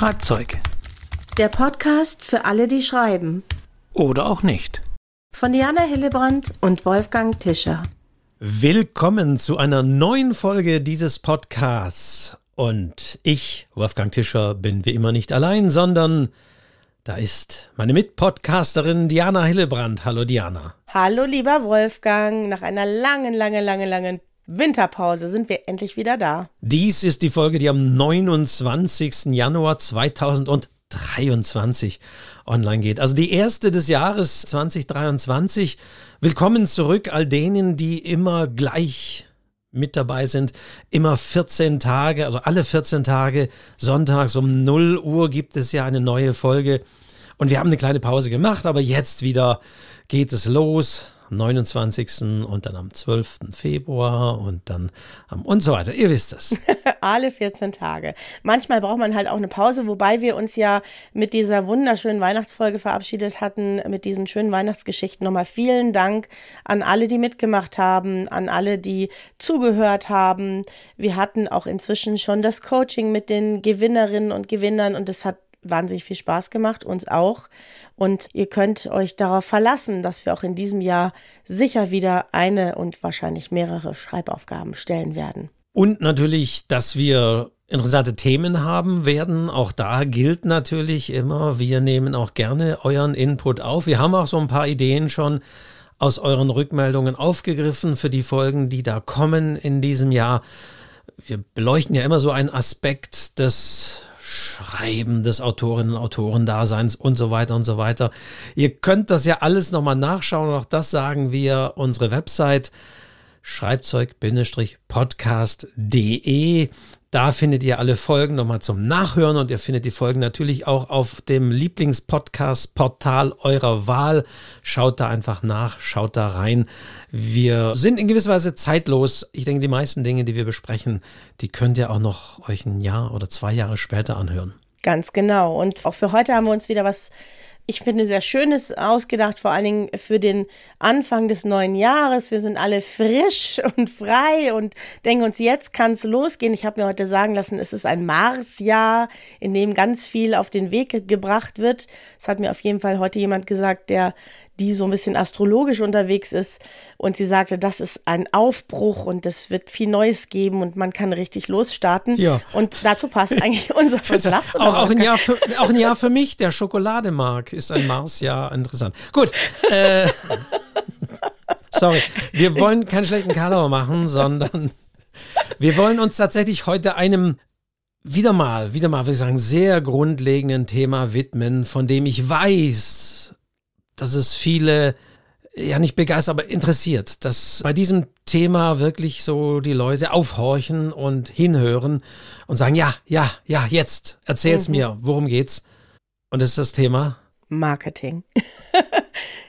Schreibzeug. Der Podcast für alle, die schreiben. Oder auch nicht. Von Diana Hillebrand und Wolfgang Tischer. Willkommen zu einer neuen Folge dieses Podcasts. Und ich, Wolfgang Tischer, bin wie immer nicht allein, sondern da ist meine Mitpodcasterin Diana Hillebrand. Hallo Diana. Hallo lieber Wolfgang, nach einer langen, langen, langen, langen Winterpause sind wir endlich wieder da. Dies ist die Folge, die am 29. Januar 2023 online geht. Also die erste des Jahres 2023. Willkommen zurück all denen, die immer gleich mit dabei sind. Immer 14 Tage, also alle 14 Tage, sonntags um 0 Uhr gibt es ja eine neue Folge. Und wir haben eine kleine Pause gemacht, aber jetzt wieder geht es los am 29. und dann am 12. Februar und dann am und so weiter. Ihr wisst es. Alle 14 Tage. Manchmal braucht man halt auch eine Pause, wobei wir uns ja mit dieser wunderschönen Weihnachtsfolge verabschiedet hatten, mit diesen schönen Weihnachtsgeschichten. Nochmal vielen Dank an alle, die mitgemacht haben, an alle, die zugehört haben. Wir hatten auch inzwischen schon das Coaching mit den Gewinnerinnen und Gewinnern und es hat wahnsinnig viel Spaß gemacht, uns auch. Und ihr könnt euch darauf verlassen, dass wir auch in diesem Jahr sicher wieder eine und wahrscheinlich mehrere Schreibaufgaben stellen werden. Und natürlich, dass wir interessante Themen haben werden. Auch da gilt natürlich immer, wir nehmen auch gerne euren Input auf. Wir haben auch so ein paar Ideen schon aus euren Rückmeldungen aufgegriffen für die Folgen, die da kommen in diesem Jahr. Wir beleuchten ja immer so einen Aspekt des Schreiben des Autorinnen und Autorendaseins und so weiter und so weiter. Ihr könnt das ja alles nochmal nachschauen. Auch das sagen wir unsere Website schreibzeug-podcast.de. Da findet ihr alle Folgen nochmal zum Nachhören und ihr findet die Folgen natürlich auch auf dem Lieblingspodcast-Portal eurer Wahl. Schaut da einfach nach, schaut da rein. Wir sind in gewisser Weise zeitlos. Ich denke, die meisten Dinge, die wir besprechen, die könnt ihr auch noch euch ein Jahr oder zwei Jahre später anhören. Ganz genau. Und auch für heute haben wir uns wieder was ich finde, sehr Schönes ausgedacht, vor allen Dingen für den Anfang des neuen Jahres. Wir sind alle frisch und frei und denken uns, jetzt kann es losgehen. Ich habe mir heute sagen lassen, es ist ein Marsjahr, in dem ganz viel auf den Weg gebracht wird. Es hat mir auf jeden Fall heute jemand gesagt, der die so ein bisschen astrologisch unterwegs ist. Und sie sagte, das ist ein Aufbruch und es wird viel Neues geben und man kann richtig losstarten. Ja. Und dazu passt eigentlich unser Verlass. Auch, auch, ein Jahr für, auch ein Jahr für mich, der Schokolademark ist ein Marsjahr interessant. Gut. Äh, sorry, wir wollen keinen schlechten Kalauer machen, sondern wir wollen uns tatsächlich heute einem wieder mal, wieder mal, würde ich sagen, sehr grundlegenden Thema widmen, von dem ich weiß, dass es viele ja nicht begeistert, aber interessiert, dass bei diesem Thema wirklich so die Leute aufhorchen und hinhören und sagen, ja, ja, ja, jetzt, erzähl's mhm. mir, worum geht's? Und das ist das Thema Marketing.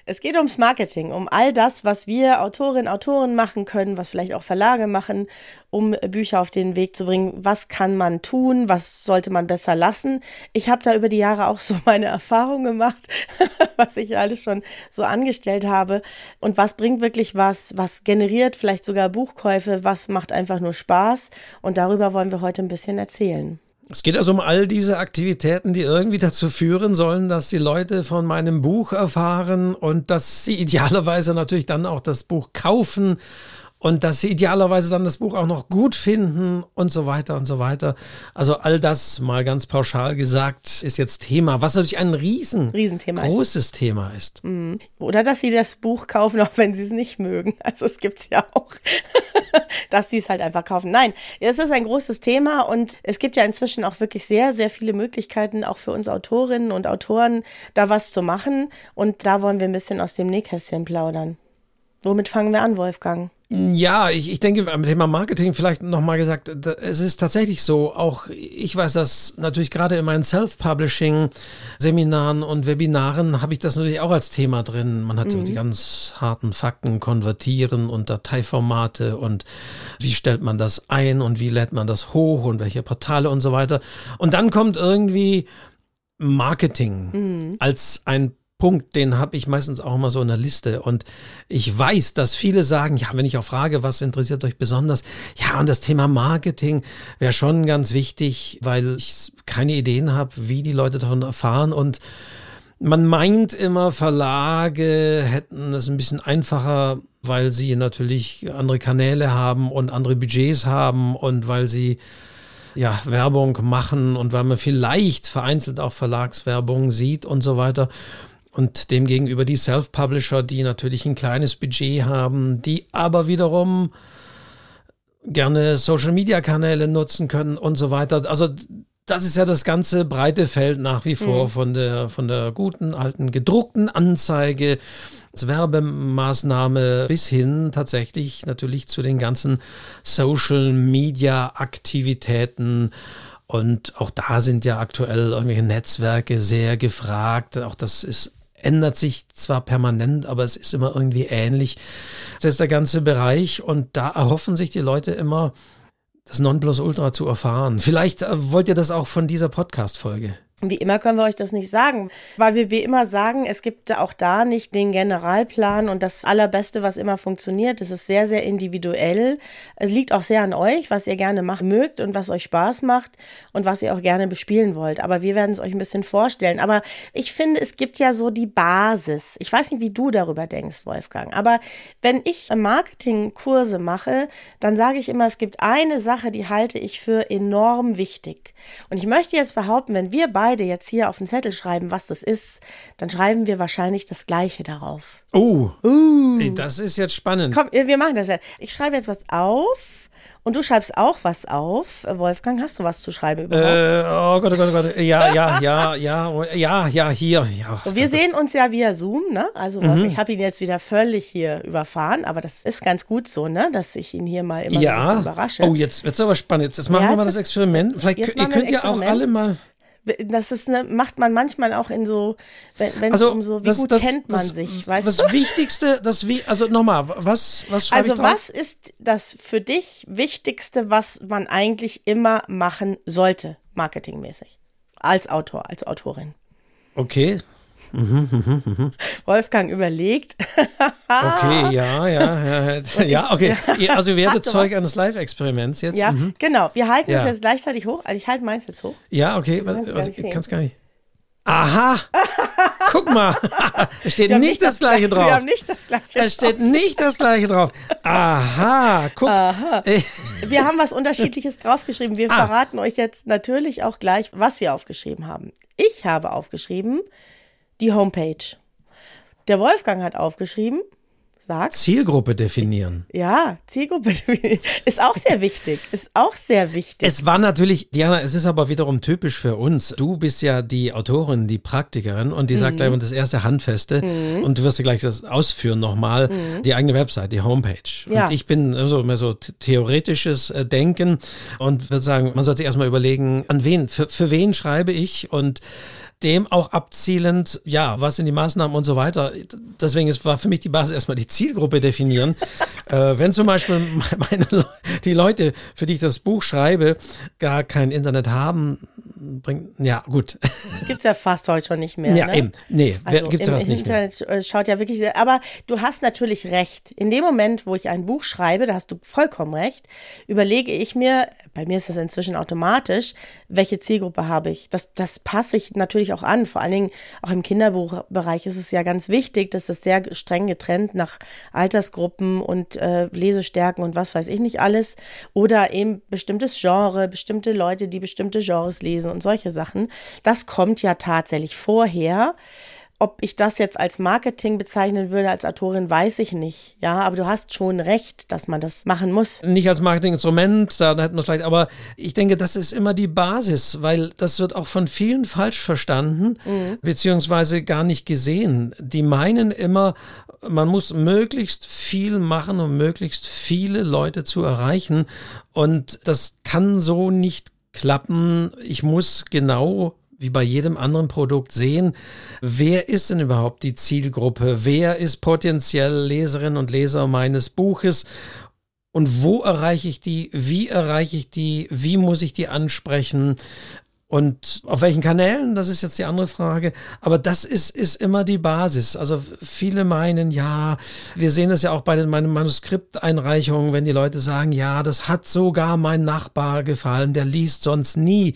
Es geht ums Marketing, um all das, was wir Autorinnen, Autoren machen können, was vielleicht auch Verlage machen, um Bücher auf den Weg zu bringen. Was kann man tun? Was sollte man besser lassen? Ich habe da über die Jahre auch so meine Erfahrung gemacht, was ich alles schon so angestellt habe. Und was bringt wirklich was? Was generiert vielleicht sogar Buchkäufe? Was macht einfach nur Spaß? Und darüber wollen wir heute ein bisschen erzählen. Es geht also um all diese Aktivitäten, die irgendwie dazu führen sollen, dass die Leute von meinem Buch erfahren und dass sie idealerweise natürlich dann auch das Buch kaufen und dass sie idealerweise dann das Buch auch noch gut finden und so weiter und so weiter. Also all das mal ganz pauschal gesagt ist jetzt Thema, was natürlich ein riesen, Riesenthema großes ist. Thema ist. Mhm. Oder dass sie das Buch kaufen, auch wenn sie es nicht mögen. Also es gibt es ja auch, dass sie es halt einfach kaufen. Nein, es ist ein großes Thema und es gibt ja inzwischen auch wirklich sehr, sehr viele Möglichkeiten, auch für uns Autorinnen und Autoren, da was zu machen. Und da wollen wir ein bisschen aus dem Nähkästchen plaudern. Womit fangen wir an, Wolfgang? Ja, ich, ich denke, beim Thema Marketing vielleicht nochmal gesagt, es ist tatsächlich so, auch ich weiß das natürlich gerade in meinen Self-Publishing-Seminaren und Webinaren habe ich das natürlich auch als Thema drin. Man hat mhm. so die ganz harten Fakten, konvertieren und Dateiformate und wie stellt man das ein und wie lädt man das hoch und welche Portale und so weiter. Und dann kommt irgendwie Marketing mhm. als ein Punkt, den habe ich meistens auch immer so in der Liste. Und ich weiß, dass viele sagen, ja, wenn ich auch frage, was interessiert euch besonders? Ja, und das Thema Marketing wäre schon ganz wichtig, weil ich keine Ideen habe, wie die Leute davon erfahren. Und man meint immer, Verlage hätten es ein bisschen einfacher, weil sie natürlich andere Kanäle haben und andere Budgets haben und weil sie ja, Werbung machen und weil man vielleicht vereinzelt auch Verlagswerbung sieht und so weiter. Und demgegenüber die Self-Publisher, die natürlich ein kleines Budget haben, die aber wiederum gerne Social-Media-Kanäle nutzen können und so weiter. Also das ist ja das ganze breite Feld nach wie vor mhm. von, der, von der guten alten gedruckten Anzeige als Werbemaßnahme bis hin tatsächlich natürlich zu den ganzen Social-Media-Aktivitäten. Und auch da sind ja aktuell irgendwelche Netzwerke sehr gefragt. Auch das ist ändert sich zwar permanent, aber es ist immer irgendwie ähnlich. Das ist der ganze Bereich und da erhoffen sich die Leute immer, das Nonplusultra zu erfahren. Vielleicht äh, wollt ihr das auch von dieser Podcast-Folge. Wie immer können wir euch das nicht sagen, weil wir wie immer sagen, es gibt auch da nicht den Generalplan und das Allerbeste, was immer funktioniert. Es ist sehr, sehr individuell. Es liegt auch sehr an euch, was ihr gerne machen mögt und was euch Spaß macht und was ihr auch gerne bespielen wollt. Aber wir werden es euch ein bisschen vorstellen. Aber ich finde, es gibt ja so die Basis. Ich weiß nicht, wie du darüber denkst, Wolfgang. Aber wenn ich Marketingkurse mache, dann sage ich immer, es gibt eine Sache, die halte ich für enorm wichtig. Und ich möchte jetzt behaupten, wenn wir beide beide jetzt hier auf den Zettel schreiben, was das ist, dann schreiben wir wahrscheinlich das Gleiche darauf. Oh, uh. das ist jetzt spannend. Komm, wir machen das jetzt. Ich schreibe jetzt was auf. Und du schreibst auch was auf. Wolfgang, hast du was zu schreiben überhaupt? Äh, oh Gott, oh Gott, oh Gott. Ja, ja, ja, ja, ja, ja, hier. Ja. Wir sehen uns ja via Zoom, ne? Also mhm. ich habe ihn jetzt wieder völlig hier überfahren, aber das ist ganz gut so, ne? Dass ich ihn hier mal immer ja. ein bisschen überrasche. Oh, jetzt wird es aber spannend. Jetzt machen ja, wir mal das Experiment. Vielleicht ihr könnt ja auch alle mal das ist ne, macht man manchmal auch in so, wenn es also, um so, wie das, gut das, kennt man das, sich, weißt das du? Das Wichtigste, das wie, also nochmal, was, was schreibe Also was ist das für dich Wichtigste, was man eigentlich immer machen sollte, marketingmäßig, als Autor, als Autorin? Okay, Mhm, mhm, mhm. Wolfgang überlegt. okay, ja, ja, ja. Ja, okay. Also ihr werdet Zeug eines Live-Experiments jetzt. Ja, mhm. genau. Wir halten es jetzt gleichzeitig hoch. Also ich halte meins jetzt hoch. Ja, okay. Was, ich kann es gar nicht. Aha! Guck mal, es steht nicht, nicht das, Gleiche drauf. Wir haben nicht das Gleiche Es steht nicht das Gleiche drauf. Aha, guck. Aha. Wir haben was Unterschiedliches draufgeschrieben. Wir ah. verraten euch jetzt natürlich auch gleich, was wir aufgeschrieben haben. Ich habe aufgeschrieben, die Homepage. Der Wolfgang hat aufgeschrieben, sagt. Zielgruppe definieren. Ja, Zielgruppe definieren. Ist auch sehr wichtig. Ist auch sehr wichtig. Es war natürlich, Diana, es ist aber wiederum typisch für uns. Du bist ja die Autorin, die Praktikerin und die mhm. sagt gleich das erste Handfeste mhm. und du wirst ja gleich das ausführen nochmal, mhm. die eigene Website, die Homepage. Ja. Und ich bin also mehr so theoretisches äh, Denken und würde sagen, man sollte erstmal überlegen, an wen, für, für wen schreibe ich und dem auch abzielend, ja, was sind die Maßnahmen und so weiter. Deswegen ist, war für mich die Basis erstmal die Zielgruppe definieren. äh, wenn zum Beispiel meine, die Leute, für die ich das Buch schreibe, gar kein Internet haben, bringt, ja, gut. Das gibt es ja fast heute schon nicht mehr. Ja, ne? eben. Nee, also gibt es ja nicht Internet mehr. Äh, schaut ja wirklich sehr, aber du hast natürlich recht. In dem Moment, wo ich ein Buch schreibe, da hast du vollkommen recht, überlege ich mir, bei mir ist das inzwischen automatisch, welche Zielgruppe habe ich. Das, das passe ich natürlich auch an. Vor allen Dingen auch im Kinderbuchbereich ist es ja ganz wichtig, dass das sehr streng getrennt nach Altersgruppen und äh, Lesestärken und was weiß ich nicht alles. Oder eben bestimmtes Genre, bestimmte Leute, die bestimmte Genres lesen und solche Sachen. Das kommt ja tatsächlich vorher. Ob ich das jetzt als Marketing bezeichnen würde, als Autorin, weiß ich nicht. Ja, aber du hast schon recht, dass man das machen muss. Nicht als Marketinginstrument, da hätten wir vielleicht, aber ich denke, das ist immer die Basis, weil das wird auch von vielen falsch verstanden, mhm. beziehungsweise gar nicht gesehen. Die meinen immer, man muss möglichst viel machen, um möglichst viele Leute zu erreichen. Und das kann so nicht klappen. Ich muss genau wie bei jedem anderen Produkt sehen, wer ist denn überhaupt die Zielgruppe? Wer ist potenziell Leserinnen und Leser meines Buches? Und wo erreiche ich die? Wie erreiche ich die? Wie muss ich die ansprechen? Und auf welchen Kanälen, das ist jetzt die andere Frage. Aber das ist, ist immer die Basis. Also viele meinen, ja, wir sehen es ja auch bei den meinen Manuskripteinreichungen, wenn die Leute sagen, ja, das hat sogar mein Nachbar gefallen, der liest sonst nie.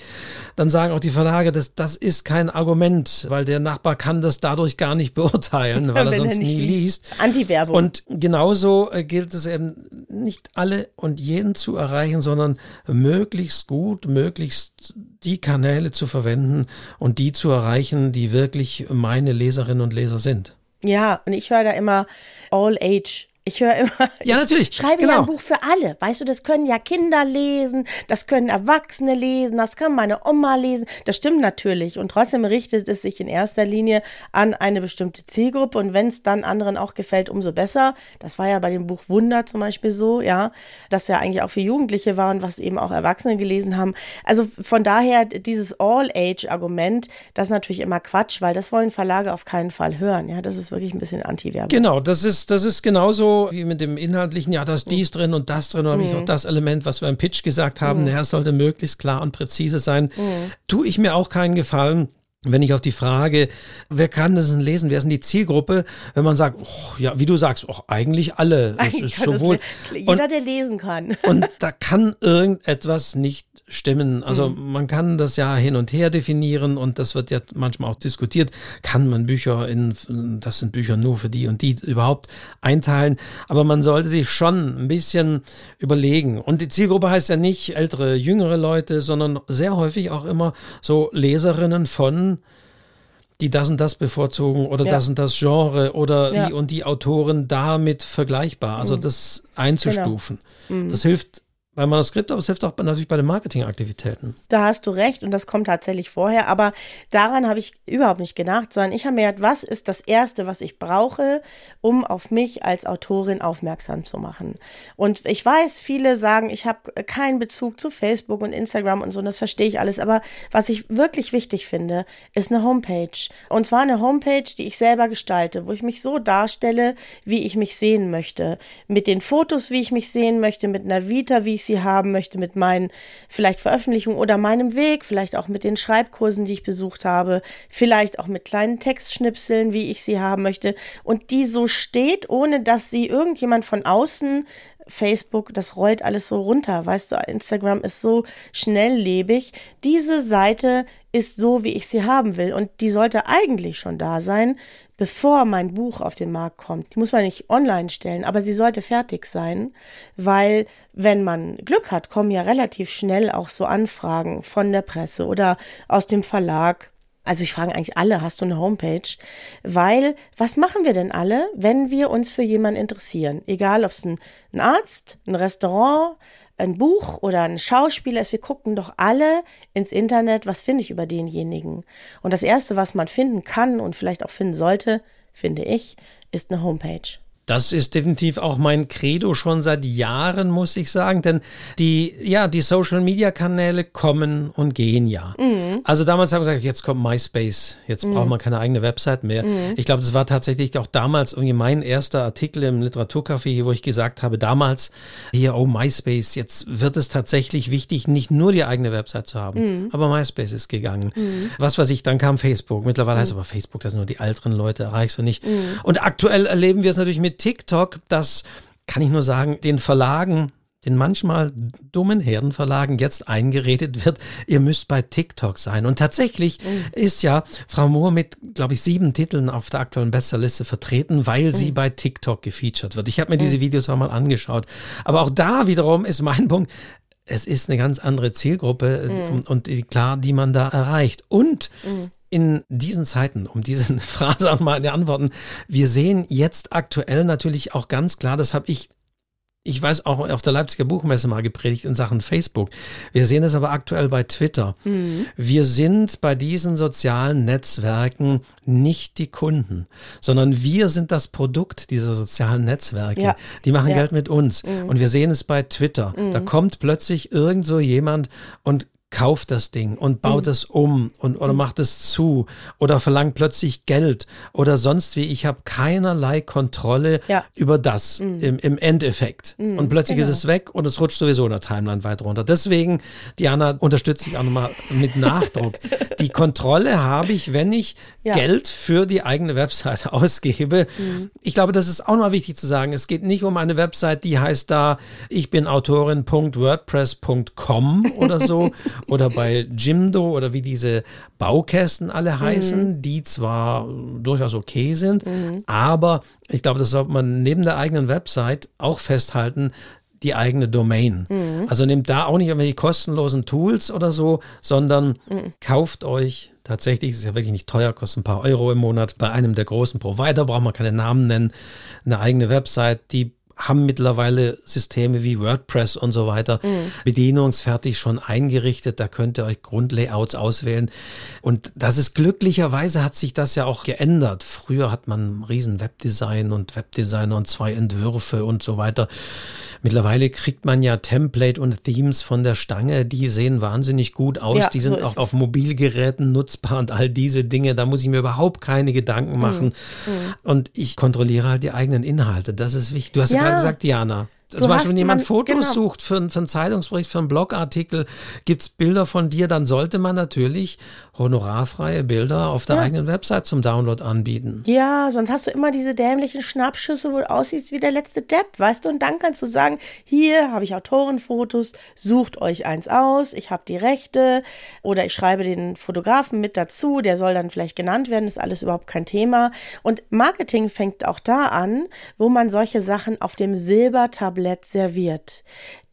Dann sagen auch die Verlage, das, das ist kein Argument, weil der Nachbar kann das dadurch gar nicht beurteilen, weil er sonst er nie liest. Anti-Werbung. Und genauso äh, gilt es eben, nicht alle und jeden zu erreichen, sondern möglichst gut, möglichst die Kanäle zu verwenden und die zu erreichen, die wirklich meine Leserinnen und Leser sind. Ja, und ich höre da immer All Age ich höre immer. Ja, natürlich. Ich schreibe genau. ja ein Buch für alle. Weißt du, das können ja Kinder lesen, das können Erwachsene lesen, das kann meine Oma lesen. Das stimmt natürlich. Und trotzdem richtet es sich in erster Linie an eine bestimmte Zielgruppe. Und wenn es dann anderen auch gefällt, umso besser. Das war ja bei dem Buch Wunder zum Beispiel so, ja, dass ja eigentlich auch für Jugendliche war und was eben auch Erwachsene gelesen haben. Also von daher dieses All-Age-Argument, das ist natürlich immer Quatsch, weil das wollen Verlage auf keinen Fall hören. Ja, das ist wirklich ein bisschen Anti-Werbung. Genau, das ist, das ist genauso wie mit dem Inhaltlichen, ja, da ist dies drin und das drin, oder mhm. auch das Element, was wir im Pitch gesagt haben, mhm. es sollte möglichst klar und präzise sein. Mhm. Tue ich mir auch keinen Gefallen, wenn ich auf die Frage, wer kann das denn lesen, wer ist denn die Zielgruppe, wenn man sagt, oh, ja, wie du sagst, oh, eigentlich alle. Das ist sowohl, jeder, und, der lesen kann. Und da kann irgendetwas nicht stimmen. Also mhm. man kann das ja hin und her definieren und das wird ja manchmal auch diskutiert. Kann man Bücher in, das sind Bücher nur für die und die überhaupt einteilen? Aber man sollte sich schon ein bisschen überlegen. Und die Zielgruppe heißt ja nicht ältere, jüngere Leute, sondern sehr häufig auch immer so Leserinnen von die das und das bevorzugen oder ja. das und das Genre oder ja. die und die Autoren damit vergleichbar. Also mhm. das einzustufen. Genau. Mhm. Das hilft beim Manuskript, aber es hilft auch natürlich bei den Marketingaktivitäten. Da hast du recht und das kommt tatsächlich vorher, aber daran habe ich überhaupt nicht gedacht, sondern ich habe mir gedacht, was ist das Erste, was ich brauche, um auf mich als Autorin aufmerksam zu machen. Und ich weiß, viele sagen, ich habe keinen Bezug zu Facebook und Instagram und so, und das verstehe ich alles, aber was ich wirklich wichtig finde, ist eine Homepage. Und zwar eine Homepage, die ich selber gestalte, wo ich mich so darstelle, wie ich mich sehen möchte. Mit den Fotos, wie ich mich sehen möchte, mit einer Vita, wie ich sie haben möchte mit meinen vielleicht Veröffentlichungen oder meinem Weg, vielleicht auch mit den Schreibkursen, die ich besucht habe, vielleicht auch mit kleinen Textschnipseln, wie ich sie haben möchte und die so steht, ohne dass sie irgendjemand von außen Facebook, das rollt alles so runter, weißt du, Instagram ist so schnelllebig. Diese Seite ist so, wie ich sie haben will und die sollte eigentlich schon da sein, bevor mein Buch auf den Markt kommt. Die muss man nicht online stellen, aber sie sollte fertig sein, weil wenn man Glück hat, kommen ja relativ schnell auch so Anfragen von der Presse oder aus dem Verlag. Also ich frage eigentlich alle, hast du eine Homepage? Weil, was machen wir denn alle, wenn wir uns für jemanden interessieren? Egal, ob es ein, ein Arzt, ein Restaurant, ein Buch oder ein Schauspieler ist, wir gucken doch alle ins Internet, was finde ich über denjenigen. Und das Erste, was man finden kann und vielleicht auch finden sollte, finde ich, ist eine Homepage. Das ist definitiv auch mein Credo schon seit Jahren, muss ich sagen, denn die, ja, die Social Media Kanäle kommen und gehen ja. Mhm. Also damals haben wir gesagt, jetzt kommt MySpace, jetzt mhm. braucht man keine eigene Website mehr. Mhm. Ich glaube, das war tatsächlich auch damals irgendwie mein erster Artikel im Literaturcafé, wo ich gesagt habe, damals hier, oh MySpace, jetzt wird es tatsächlich wichtig, nicht nur die eigene Website zu haben, mhm. aber MySpace ist gegangen. Mhm. Was weiß ich, dann kam Facebook. Mittlerweile heißt mhm. aber Facebook, das sind nur die älteren Leute, erreichst du nicht. Und aktuell erleben wir es natürlich mit TikTok, das kann ich nur sagen, den Verlagen den manchmal dummen Herdenverlagen jetzt eingeredet wird, ihr müsst bei TikTok sein. Und tatsächlich mhm. ist ja Frau Mohr mit, glaube ich, sieben Titeln auf der aktuellen Bestsellerliste vertreten, weil mhm. sie bei TikTok gefeatured wird. Ich habe mir mhm. diese Videos auch mal angeschaut. Aber auch da wiederum ist mein Punkt, es ist eine ganz andere Zielgruppe mhm. und, und, klar, die man da erreicht. Und mhm in diesen Zeiten, um diese Phrase auch mal in antworten, wir sehen jetzt aktuell natürlich auch ganz klar, das habe ich ich weiß auch auf der Leipziger Buchmesse mal gepredigt in Sachen Facebook. Wir sehen es aber aktuell bei Twitter. Mhm. Wir sind bei diesen sozialen Netzwerken nicht die Kunden, sondern wir sind das Produkt dieser sozialen Netzwerke. Ja. Die machen ja. Geld mit uns. Mhm. Und wir sehen es bei Twitter. Mhm. Da kommt plötzlich irgend so jemand und kauft das Ding und baut mhm. es um und oder mhm. macht es zu oder verlangt plötzlich Geld oder sonst wie. Ich habe keinerlei Kontrolle ja. über das mhm. im, im, Endeffekt. Mhm. Und plötzlich genau. ist es weg und es rutscht sowieso in der Timeline weiter runter. Deswegen, Diana, unterstütze ich auch nochmal mit Nachdruck. Die Kontrolle habe ich, wenn ich ja. Geld für die eigene Website ausgebe. Mhm. Ich glaube, das ist auch noch wichtig zu sagen. Es geht nicht um eine Website, die heißt da, ich bin Autorin.wordpress.com oder so oder bei Jimdo oder wie diese Baukästen alle heißen, mhm. die zwar durchaus okay sind, mhm. aber ich glaube, das sollte man neben der eigenen Website auch festhalten, die eigene Domain. Mhm. Also nehmt da auch nicht irgendwelche kostenlosen Tools oder so, sondern mhm. kauft euch tatsächlich, ist ja wirklich nicht teuer, kostet ein paar Euro im Monat, bei einem der großen Provider, braucht man keine Namen nennen, eine eigene Website, die haben mittlerweile Systeme wie WordPress und so weiter mhm. bedienungsfertig schon eingerichtet. Da könnt ihr euch Grundlayouts auswählen. Und das ist glücklicherweise hat sich das ja auch geändert. Früher hat man riesen Webdesign und Webdesigner und zwei Entwürfe und so weiter. Mittlerweile kriegt man ja Template und Themes von der Stange, die sehen wahnsinnig gut aus, ja, die sind so auch auf Mobilgeräten nutzbar und all diese Dinge, da muss ich mir überhaupt keine Gedanken mhm. machen. Mhm. Und ich kontrolliere halt die eigenen Inhalte, das ist wichtig. Du hast ja, ja gerade gesagt, Diana, zum Beispiel, wenn jemand man, Fotos genau. sucht für, für einen Zeitungsbericht, für einen Blogartikel, gibt es Bilder von dir, dann sollte man natürlich honorarfreie Bilder auf der ja. eigenen Website zum Download anbieten. Ja, sonst hast du immer diese dämlichen Schnappschüsse, wo du aussiehst wie der letzte Depp, weißt du? Und dann kannst du sagen, hier habe ich Autorenfotos, sucht euch eins aus, ich habe die Rechte oder ich schreibe den Fotografen mit dazu, der soll dann vielleicht genannt werden, ist alles überhaupt kein Thema. Und Marketing fängt auch da an, wo man solche Sachen auf dem Silbertablett Tablett serviert.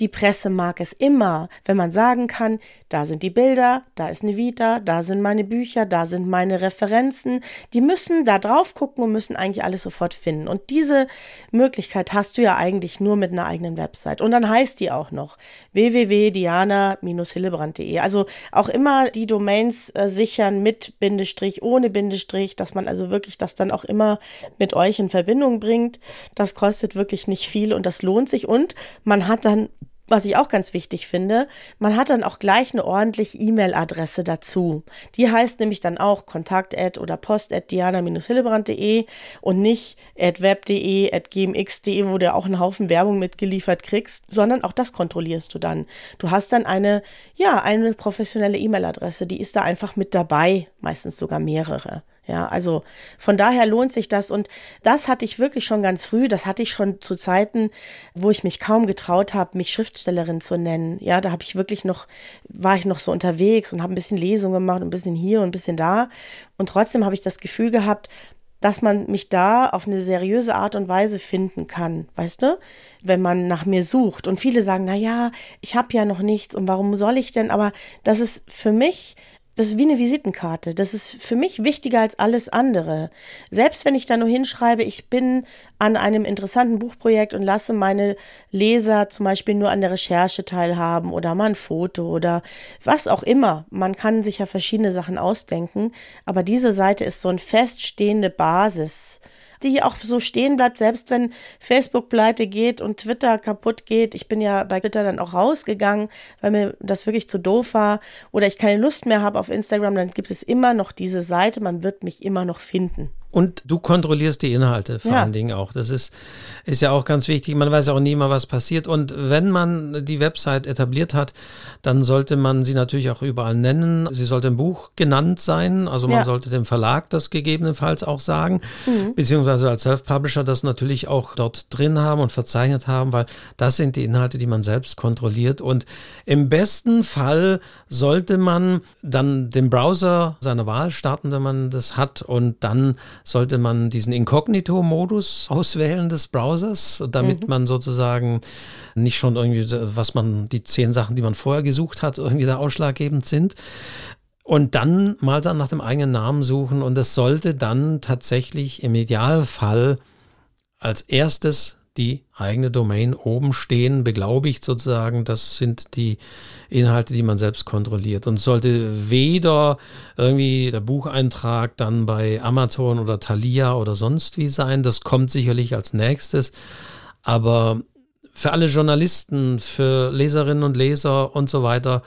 Die Presse mag es immer, wenn man sagen kann, da sind die Bilder, da ist eine Vita, da sind meine Bücher, da sind meine Referenzen. Die müssen da drauf gucken und müssen eigentlich alles sofort finden. Und diese Möglichkeit hast du ja eigentlich nur mit einer eigenen Website. Und dann heißt die auch noch www.diana-hillebrand.de. Also auch immer die Domains äh, sichern mit Bindestrich, ohne Bindestrich, dass man also wirklich das dann auch immer mit euch in Verbindung bringt. Das kostet wirklich nicht viel und das lohnt sich. Und man hat dann was ich auch ganz wichtig finde, man hat dann auch gleich eine ordentliche E-Mail-Adresse dazu. Die heißt nämlich dann auch kontakt oder post diana-hillebrand.de und nicht web.de, gmx.de, wo du auch einen Haufen Werbung mitgeliefert kriegst, sondern auch das kontrollierst du dann. Du hast dann eine, ja, eine professionelle E-Mail-Adresse, die ist da einfach mit dabei, meistens sogar mehrere. Ja, also von daher lohnt sich das und das hatte ich wirklich schon ganz früh, das hatte ich schon zu Zeiten, wo ich mich kaum getraut habe, mich Schriftstellerin zu nennen. Ja, da habe ich wirklich noch war ich noch so unterwegs und habe ein bisschen Lesungen gemacht, ein bisschen hier und ein bisschen da und trotzdem habe ich das Gefühl gehabt, dass man mich da auf eine seriöse Art und Weise finden kann, weißt du, wenn man nach mir sucht. Und viele sagen, na ja, ich habe ja noch nichts und warum soll ich denn? Aber das ist für mich das ist wie eine Visitenkarte. Das ist für mich wichtiger als alles andere. Selbst wenn ich da nur hinschreibe, ich bin an einem interessanten Buchprojekt und lasse meine Leser zum Beispiel nur an der Recherche teilhaben oder mal ein Foto oder was auch immer. Man kann sich ja verschiedene Sachen ausdenken, aber diese Seite ist so eine feststehende Basis die auch so stehen bleibt, selbst wenn Facebook pleite geht und Twitter kaputt geht. Ich bin ja bei Twitter dann auch rausgegangen, weil mir das wirklich zu doof war oder ich keine Lust mehr habe auf Instagram, dann gibt es immer noch diese Seite, man wird mich immer noch finden. Und du kontrollierst die Inhalte vor ja. allen Dingen auch. Das ist, ist ja auch ganz wichtig. Man weiß auch nie mal, was passiert. Und wenn man die Website etabliert hat, dann sollte man sie natürlich auch überall nennen. Sie sollte im Buch genannt sein. Also man ja. sollte dem Verlag das gegebenenfalls auch sagen. Mhm. Beziehungsweise als Self-Publisher das natürlich auch dort drin haben und verzeichnet haben, weil das sind die Inhalte, die man selbst kontrolliert. Und im besten Fall sollte man dann den Browser seiner Wahl starten, wenn man das hat und dann sollte man diesen Inkognito-Modus auswählen des Browsers, damit mhm. man sozusagen nicht schon irgendwie, was man, die zehn Sachen, die man vorher gesucht hat, irgendwie da ausschlaggebend sind. Und dann mal dann nach dem eigenen Namen suchen und es sollte dann tatsächlich im Idealfall als erstes die eigene Domain oben stehen, beglaubigt sozusagen. Das sind die Inhalte, die man selbst kontrolliert. Und sollte weder irgendwie der Bucheintrag dann bei Amazon oder Thalia oder sonst wie sein. Das kommt sicherlich als nächstes. Aber für alle Journalisten, für Leserinnen und Leser und so weiter,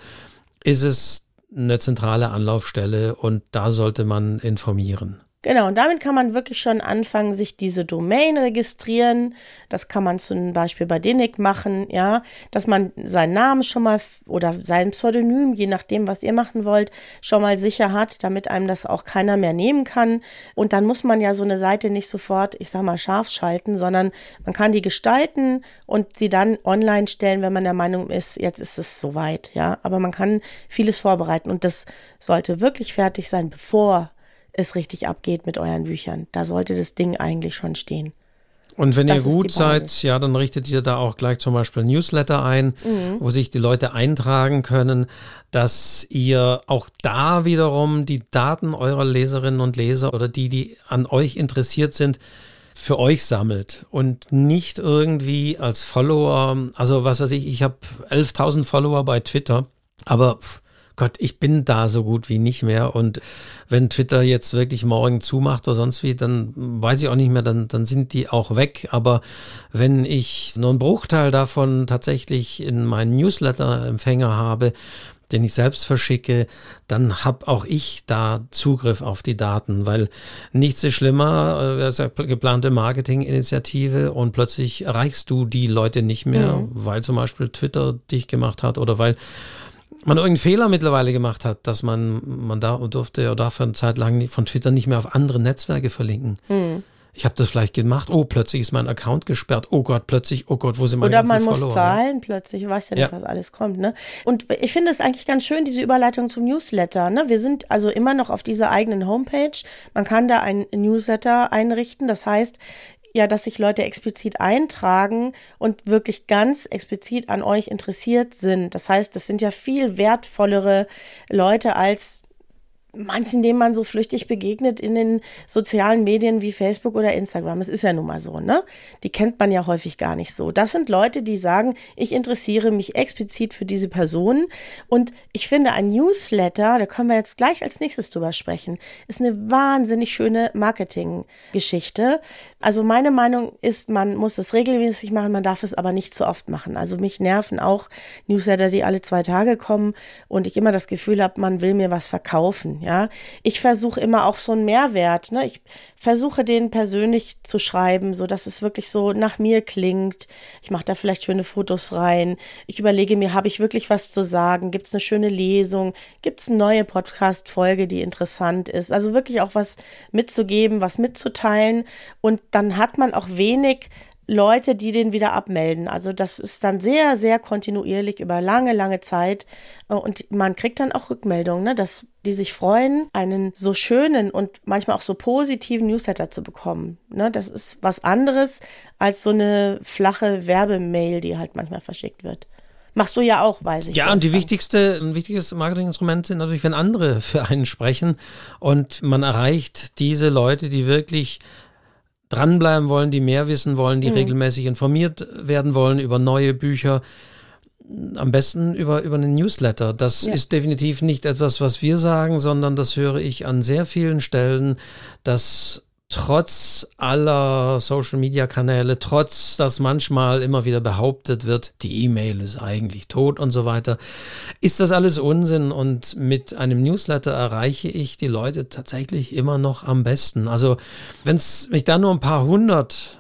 ist es eine zentrale Anlaufstelle und da sollte man informieren. Genau, und damit kann man wirklich schon anfangen, sich diese Domain registrieren. Das kann man zum Beispiel bei Denik machen, ja, dass man seinen Namen schon mal oder sein Pseudonym, je nachdem, was ihr machen wollt, schon mal sicher hat, damit einem das auch keiner mehr nehmen kann. Und dann muss man ja so eine Seite nicht sofort, ich sag mal, scharf schalten, sondern man kann die gestalten und sie dann online stellen, wenn man der Meinung ist, jetzt ist es soweit, ja. Aber man kann vieles vorbereiten und das sollte wirklich fertig sein, bevor es richtig abgeht mit euren Büchern. Da sollte das Ding eigentlich schon stehen. Und wenn das ihr gut seid, ja, dann richtet ihr da auch gleich zum Beispiel Newsletter ein, mhm. wo sich die Leute eintragen können, dass ihr auch da wiederum die Daten eurer Leserinnen und Leser oder die, die an euch interessiert sind, für euch sammelt und nicht irgendwie als Follower, also was weiß ich, ich habe 11.000 Follower bei Twitter, aber pff, Gott, ich bin da so gut wie nicht mehr. Und wenn Twitter jetzt wirklich morgen zumacht oder sonst wie, dann weiß ich auch nicht mehr, dann, dann sind die auch weg. Aber wenn ich nur einen Bruchteil davon tatsächlich in meinen Newsletter-Empfänger habe, den ich selbst verschicke, dann habe auch ich da Zugriff auf die Daten, weil nichts ist schlimmer, äh, eine geplante Marketinginitiative und plötzlich erreichst du die Leute nicht mehr, mhm. weil zum Beispiel Twitter dich gemacht hat oder weil man irgendeinen Fehler mittlerweile gemacht hat, dass man, man da durfte ja dafür eine Zeit lang von Twitter nicht mehr auf andere Netzwerke verlinken. Hm. Ich habe das vielleicht gemacht. Oh, plötzlich ist mein Account gesperrt. Oh Gott, plötzlich, oh Gott, wo sind meine Oder man muss Follower? zahlen plötzlich. Ich weiß ja nicht, ja. was alles kommt. Ne? Und ich finde es eigentlich ganz schön, diese Überleitung zum Newsletter. Ne? Wir sind also immer noch auf dieser eigenen Homepage. Man kann da ein Newsletter einrichten. Das heißt, ja, dass sich Leute explizit eintragen und wirklich ganz explizit an euch interessiert sind. Das heißt, das sind ja viel wertvollere Leute als manchen, denen man so flüchtig begegnet in den sozialen Medien wie Facebook oder Instagram. Es ist ja nun mal so, ne? Die kennt man ja häufig gar nicht so. Das sind Leute, die sagen, ich interessiere mich explizit für diese Person. Und ich finde, ein Newsletter, da können wir jetzt gleich als nächstes drüber sprechen, ist eine wahnsinnig schöne Marketinggeschichte. Also meine Meinung ist, man muss es regelmäßig machen, man darf es aber nicht zu oft machen. Also mich nerven auch Newsletter, die alle zwei Tage kommen und ich immer das Gefühl habe, man will mir was verkaufen. Ja, ich versuche immer auch so einen Mehrwert. Ne? Ich versuche den persönlich zu schreiben, so dass es wirklich so nach mir klingt. Ich mache da vielleicht schöne Fotos rein. Ich überlege mir, habe ich wirklich was zu sagen? Gibt es eine schöne Lesung? Gibt es eine neue Podcast-Folge, die interessant ist? Also wirklich auch was mitzugeben, was mitzuteilen. Und dann hat man auch wenig Leute, die den wieder abmelden. Also das ist dann sehr, sehr kontinuierlich über lange, lange Zeit. Und man kriegt dann auch Rückmeldungen, ne, dass die sich freuen, einen so schönen und manchmal auch so positiven Newsletter zu bekommen. Ne, das ist was anderes als so eine flache Werbemail, die halt manchmal verschickt wird. Machst du ja auch, weiß ich. Ja, und die wichtigste, ein wichtiges Marketinginstrument sind natürlich, wenn andere für einen sprechen und man erreicht diese Leute, die wirklich dranbleiben wollen, die mehr wissen wollen, die mhm. regelmäßig informiert werden wollen über neue Bücher. Am besten über, über einen Newsletter. Das ja. ist definitiv nicht etwas, was wir sagen, sondern das höre ich an sehr vielen Stellen, dass trotz aller Social-Media-Kanäle, trotz dass manchmal immer wieder behauptet wird, die E-Mail ist eigentlich tot und so weiter, ist das alles Unsinn und mit einem Newsletter erreiche ich die Leute tatsächlich immer noch am besten. Also wenn ich da nur ein paar hundert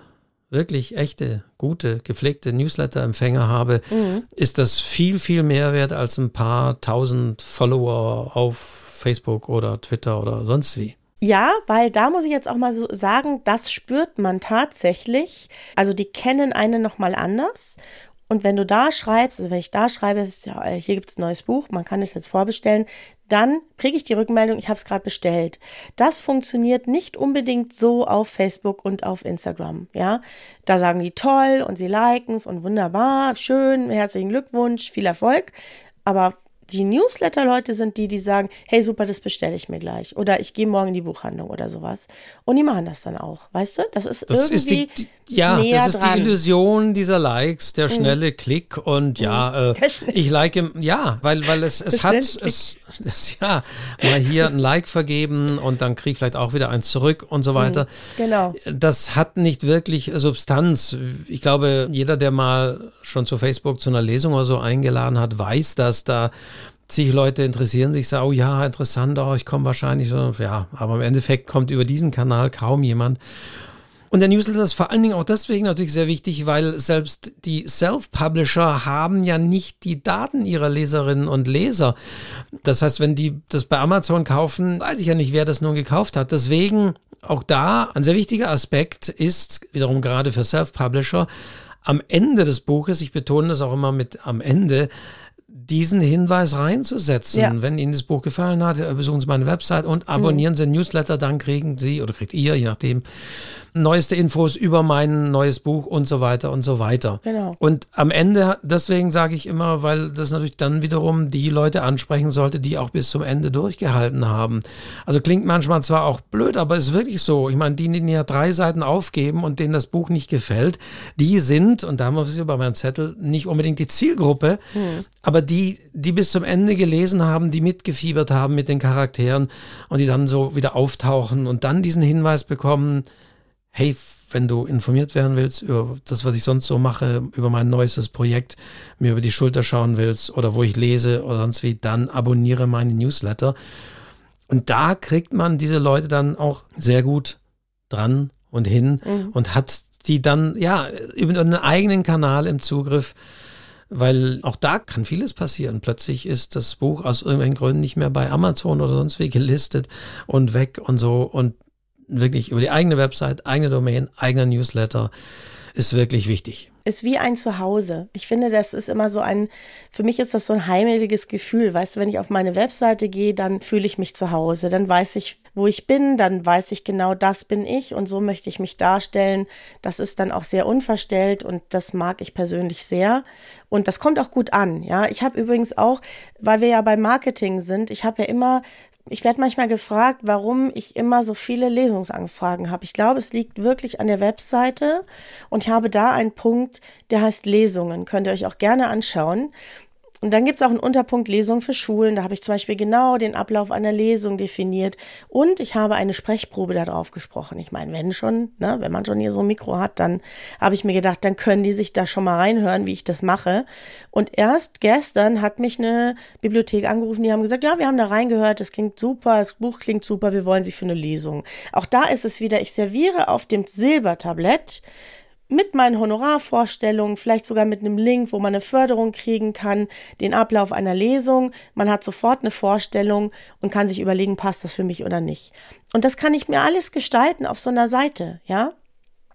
wirklich echte, gute, gepflegte Newsletter-Empfänger habe, mhm. ist das viel, viel mehr wert als ein paar tausend Follower auf Facebook oder Twitter oder sonst wie. Ja, weil da muss ich jetzt auch mal so sagen, das spürt man tatsächlich. Also die kennen einen nochmal anders. Und wenn du da schreibst, also wenn ich da schreibe, ist ja, äh, hier gibt es ein neues Buch, man kann es jetzt vorbestellen, dann kriege ich die Rückmeldung, ich habe es gerade bestellt. Das funktioniert nicht unbedingt so auf Facebook und auf Instagram. Ja, da sagen die toll und sie liken es und wunderbar, schön, herzlichen Glückwunsch, viel Erfolg. Aber die Newsletter-Leute sind die, die sagen, hey super, das bestelle ich mir gleich. Oder ich gehe morgen in die Buchhandlung oder sowas. Und die machen das dann auch, weißt du? Das ist das irgendwie ist die, die, Ja, das ist dran. die Illusion dieser Likes, der mhm. schnelle mhm. Klick und ja, mhm. äh, ich like, ja, weil, weil es, es hat, es, es, ja, mal hier ein Like vergeben und dann kriege ich vielleicht auch wieder eins zurück und so weiter. Mhm. Genau. Das hat nicht wirklich Substanz. Ich glaube, jeder, der mal schon zu Facebook zu einer Lesung oder so eingeladen hat, weiß, dass da zig Leute interessieren sich, sagen, oh ja, interessant, oh, ich komme wahrscheinlich so, ja, aber im Endeffekt kommt über diesen Kanal kaum jemand. Und der Newsletter ist vor allen Dingen auch deswegen natürlich sehr wichtig, weil selbst die Self-Publisher haben ja nicht die Daten ihrer Leserinnen und Leser. Das heißt, wenn die das bei Amazon kaufen, weiß ich ja nicht, wer das nun gekauft hat. Deswegen auch da ein sehr wichtiger Aspekt ist wiederum gerade für Self-Publisher am Ende des Buches, ich betone das auch immer mit am Ende, diesen Hinweis reinzusetzen. Ja. Wenn Ihnen das Buch gefallen hat, besuchen Sie meine Website und abonnieren mhm. Sie den Newsletter, dann kriegen Sie oder kriegt ihr, je nachdem, neueste Infos über mein neues Buch und so weiter und so weiter. Genau. Und am Ende, deswegen sage ich immer, weil das natürlich dann wiederum die Leute ansprechen sollte, die auch bis zum Ende durchgehalten haben. Also klingt manchmal zwar auch blöd, aber ist wirklich so. Ich meine, die, die ja drei Seiten aufgeben und denen das Buch nicht gefällt, die sind, und da haben wir es bei meinem Zettel, nicht unbedingt die Zielgruppe, hm. aber die, die bis zum Ende gelesen haben, die mitgefiebert haben mit den Charakteren und die dann so wieder auftauchen und dann diesen Hinweis bekommen, hey, wenn du informiert werden willst über das, was ich sonst so mache, über mein neuestes Projekt, mir über die Schulter schauen willst oder wo ich lese oder sonst wie, dann abonniere meine Newsletter. Und da kriegt man diese Leute dann auch sehr gut dran und hin mhm. und hat die dann, ja, über einen eigenen Kanal im Zugriff, weil auch da kann vieles passieren. Plötzlich ist das Buch aus irgendwelchen Gründen nicht mehr bei Amazon oder sonst wie gelistet und weg und so. Und wirklich über die eigene Website, eigene Domain, eigener Newsletter ist wirklich wichtig. Ist wie ein Zuhause. Ich finde, das ist immer so ein, für mich ist das so ein heimeliges Gefühl. Weißt du, wenn ich auf meine Webseite gehe, dann fühle ich mich zu Hause. Dann weiß ich, wo ich bin, dann weiß ich genau, das bin ich und so möchte ich mich darstellen. Das ist dann auch sehr unverstellt und das mag ich persönlich sehr. Und das kommt auch gut an. Ja, ich habe übrigens auch, weil wir ja beim Marketing sind, ich habe ja immer ich werde manchmal gefragt, warum ich immer so viele Lesungsanfragen habe. Ich glaube, es liegt wirklich an der Webseite und ich habe da einen Punkt, der heißt Lesungen. Könnt ihr euch auch gerne anschauen. Und dann gibt es auch einen Unterpunkt Lesung für Schulen. Da habe ich zum Beispiel genau den Ablauf einer Lesung definiert. Und ich habe eine Sprechprobe darauf gesprochen. Ich meine, wenn schon, ne, wenn man schon hier so ein Mikro hat, dann habe ich mir gedacht, dann können die sich da schon mal reinhören, wie ich das mache. Und erst gestern hat mich eine Bibliothek angerufen, die haben gesagt, ja, wir haben da reingehört, das klingt super, das Buch klingt super, wir wollen Sie für eine Lesung. Auch da ist es wieder, ich serviere auf dem Silbertablett mit meinen Honorarvorstellungen, vielleicht sogar mit einem Link, wo man eine Förderung kriegen kann, den Ablauf einer Lesung. Man hat sofort eine Vorstellung und kann sich überlegen, passt das für mich oder nicht. Und das kann ich mir alles gestalten auf so einer Seite, ja?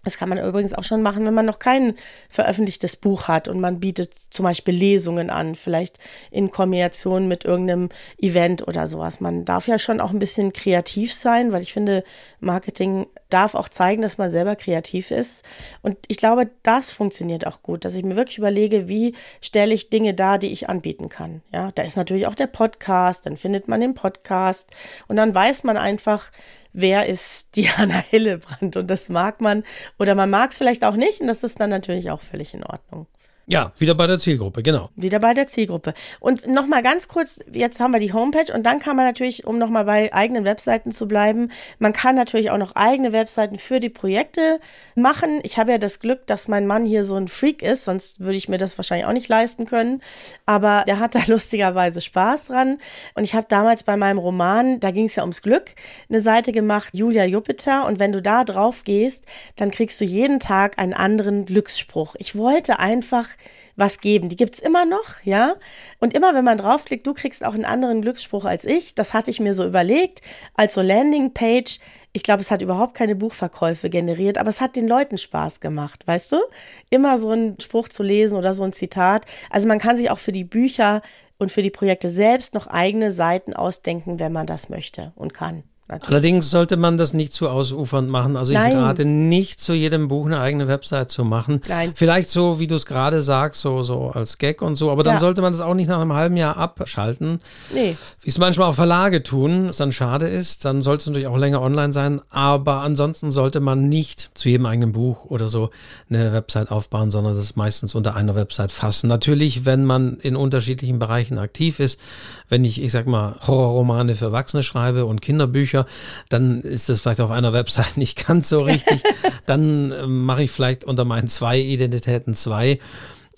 Das kann man übrigens auch schon machen, wenn man noch kein veröffentlichtes Buch hat und man bietet zum Beispiel Lesungen an, vielleicht in Kombination mit irgendeinem Event oder sowas. Man darf ja schon auch ein bisschen kreativ sein, weil ich finde, Marketing darf auch zeigen, dass man selber kreativ ist. Und ich glaube, das funktioniert auch gut, dass ich mir wirklich überlege, wie stelle ich Dinge dar, die ich anbieten kann. Ja, da ist natürlich auch der Podcast, dann findet man den Podcast und dann weiß man einfach, wer ist Diana Hillebrand und das mag man oder man mag es vielleicht auch nicht und das ist dann natürlich auch völlig in Ordnung. Ja, wieder bei der Zielgruppe, genau. Wieder bei der Zielgruppe. Und nochmal ganz kurz, jetzt haben wir die Homepage und dann kann man natürlich, um nochmal bei eigenen Webseiten zu bleiben, man kann natürlich auch noch eigene Webseiten für die Projekte machen. Ich habe ja das Glück, dass mein Mann hier so ein Freak ist, sonst würde ich mir das wahrscheinlich auch nicht leisten können. Aber der hat da lustigerweise Spaß dran. Und ich habe damals bei meinem Roman, da ging es ja ums Glück, eine Seite gemacht, Julia Jupiter. Und wenn du da drauf gehst, dann kriegst du jeden Tag einen anderen Glücksspruch. Ich wollte einfach was geben. Die gibt es immer noch, ja. Und immer, wenn man draufklickt, du kriegst auch einen anderen Glücksspruch als ich. Das hatte ich mir so überlegt, als so Landingpage. Ich glaube, es hat überhaupt keine Buchverkäufe generiert, aber es hat den Leuten Spaß gemacht, weißt du? Immer so einen Spruch zu lesen oder so ein Zitat. Also man kann sich auch für die Bücher und für die Projekte selbst noch eigene Seiten ausdenken, wenn man das möchte und kann. Natürlich. Allerdings sollte man das nicht zu ausufernd machen. Also Nein. ich rate nicht zu jedem Buch eine eigene Website zu machen. Nein. Vielleicht so, wie du es gerade sagst, so, so als Gag und so, aber dann ja. sollte man das auch nicht nach einem halben Jahr abschalten. Nee. Wie es manchmal auch Verlage tun, was dann schade ist. Dann sollte es natürlich auch länger online sein, aber ansonsten sollte man nicht zu jedem eigenen Buch oder so eine Website aufbauen, sondern das meistens unter einer Website fassen. Natürlich, wenn man in unterschiedlichen Bereichen aktiv ist, wenn ich, ich sag mal, Horrorromane für Erwachsene schreibe und Kinderbücher, dann ist das vielleicht auf einer Website nicht ganz so richtig. dann äh, mache ich vielleicht unter meinen zwei Identitäten zwei.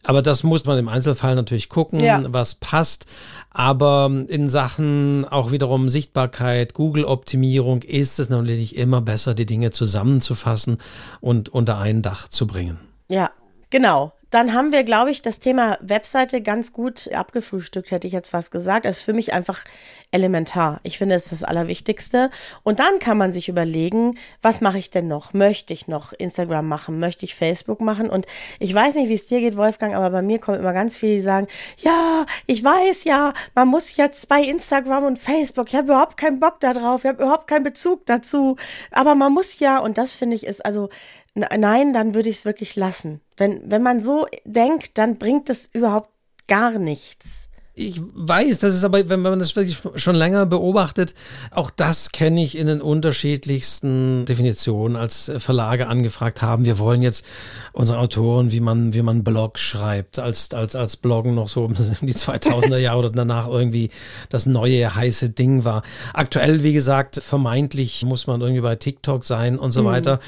Aber das muss man im Einzelfall natürlich gucken, ja. was passt. Aber in Sachen auch wiederum Sichtbarkeit, Google-Optimierung ist es natürlich immer besser, die Dinge zusammenzufassen und unter ein Dach zu bringen. Ja, genau. Dann haben wir, glaube ich, das Thema Webseite ganz gut abgefrühstückt, hätte ich jetzt fast gesagt. Das ist für mich einfach elementar. Ich finde, es ist das Allerwichtigste. Und dann kann man sich überlegen, was mache ich denn noch? Möchte ich noch Instagram machen? Möchte ich Facebook machen? Und ich weiß nicht, wie es dir geht, Wolfgang, aber bei mir kommen immer ganz viele, die sagen, ja, ich weiß ja, man muss jetzt bei Instagram und Facebook, ich habe überhaupt keinen Bock darauf, ich habe überhaupt keinen Bezug dazu, aber man muss ja, und das finde ich ist also nein, dann würde ich es wirklich lassen. Wenn, wenn man so denkt, dann bringt es überhaupt gar nichts. Ich weiß, das ist aber, wenn man das wirklich schon länger beobachtet, auch das kenne ich in den unterschiedlichsten Definitionen, als Verlage angefragt haben. Wir wollen jetzt unsere Autoren, wie man, wie man Blog schreibt, als, als, als Bloggen noch so in die 2000er Jahre oder danach irgendwie das neue heiße Ding war. Aktuell, wie gesagt, vermeintlich muss man irgendwie bei TikTok sein und so mhm. weiter.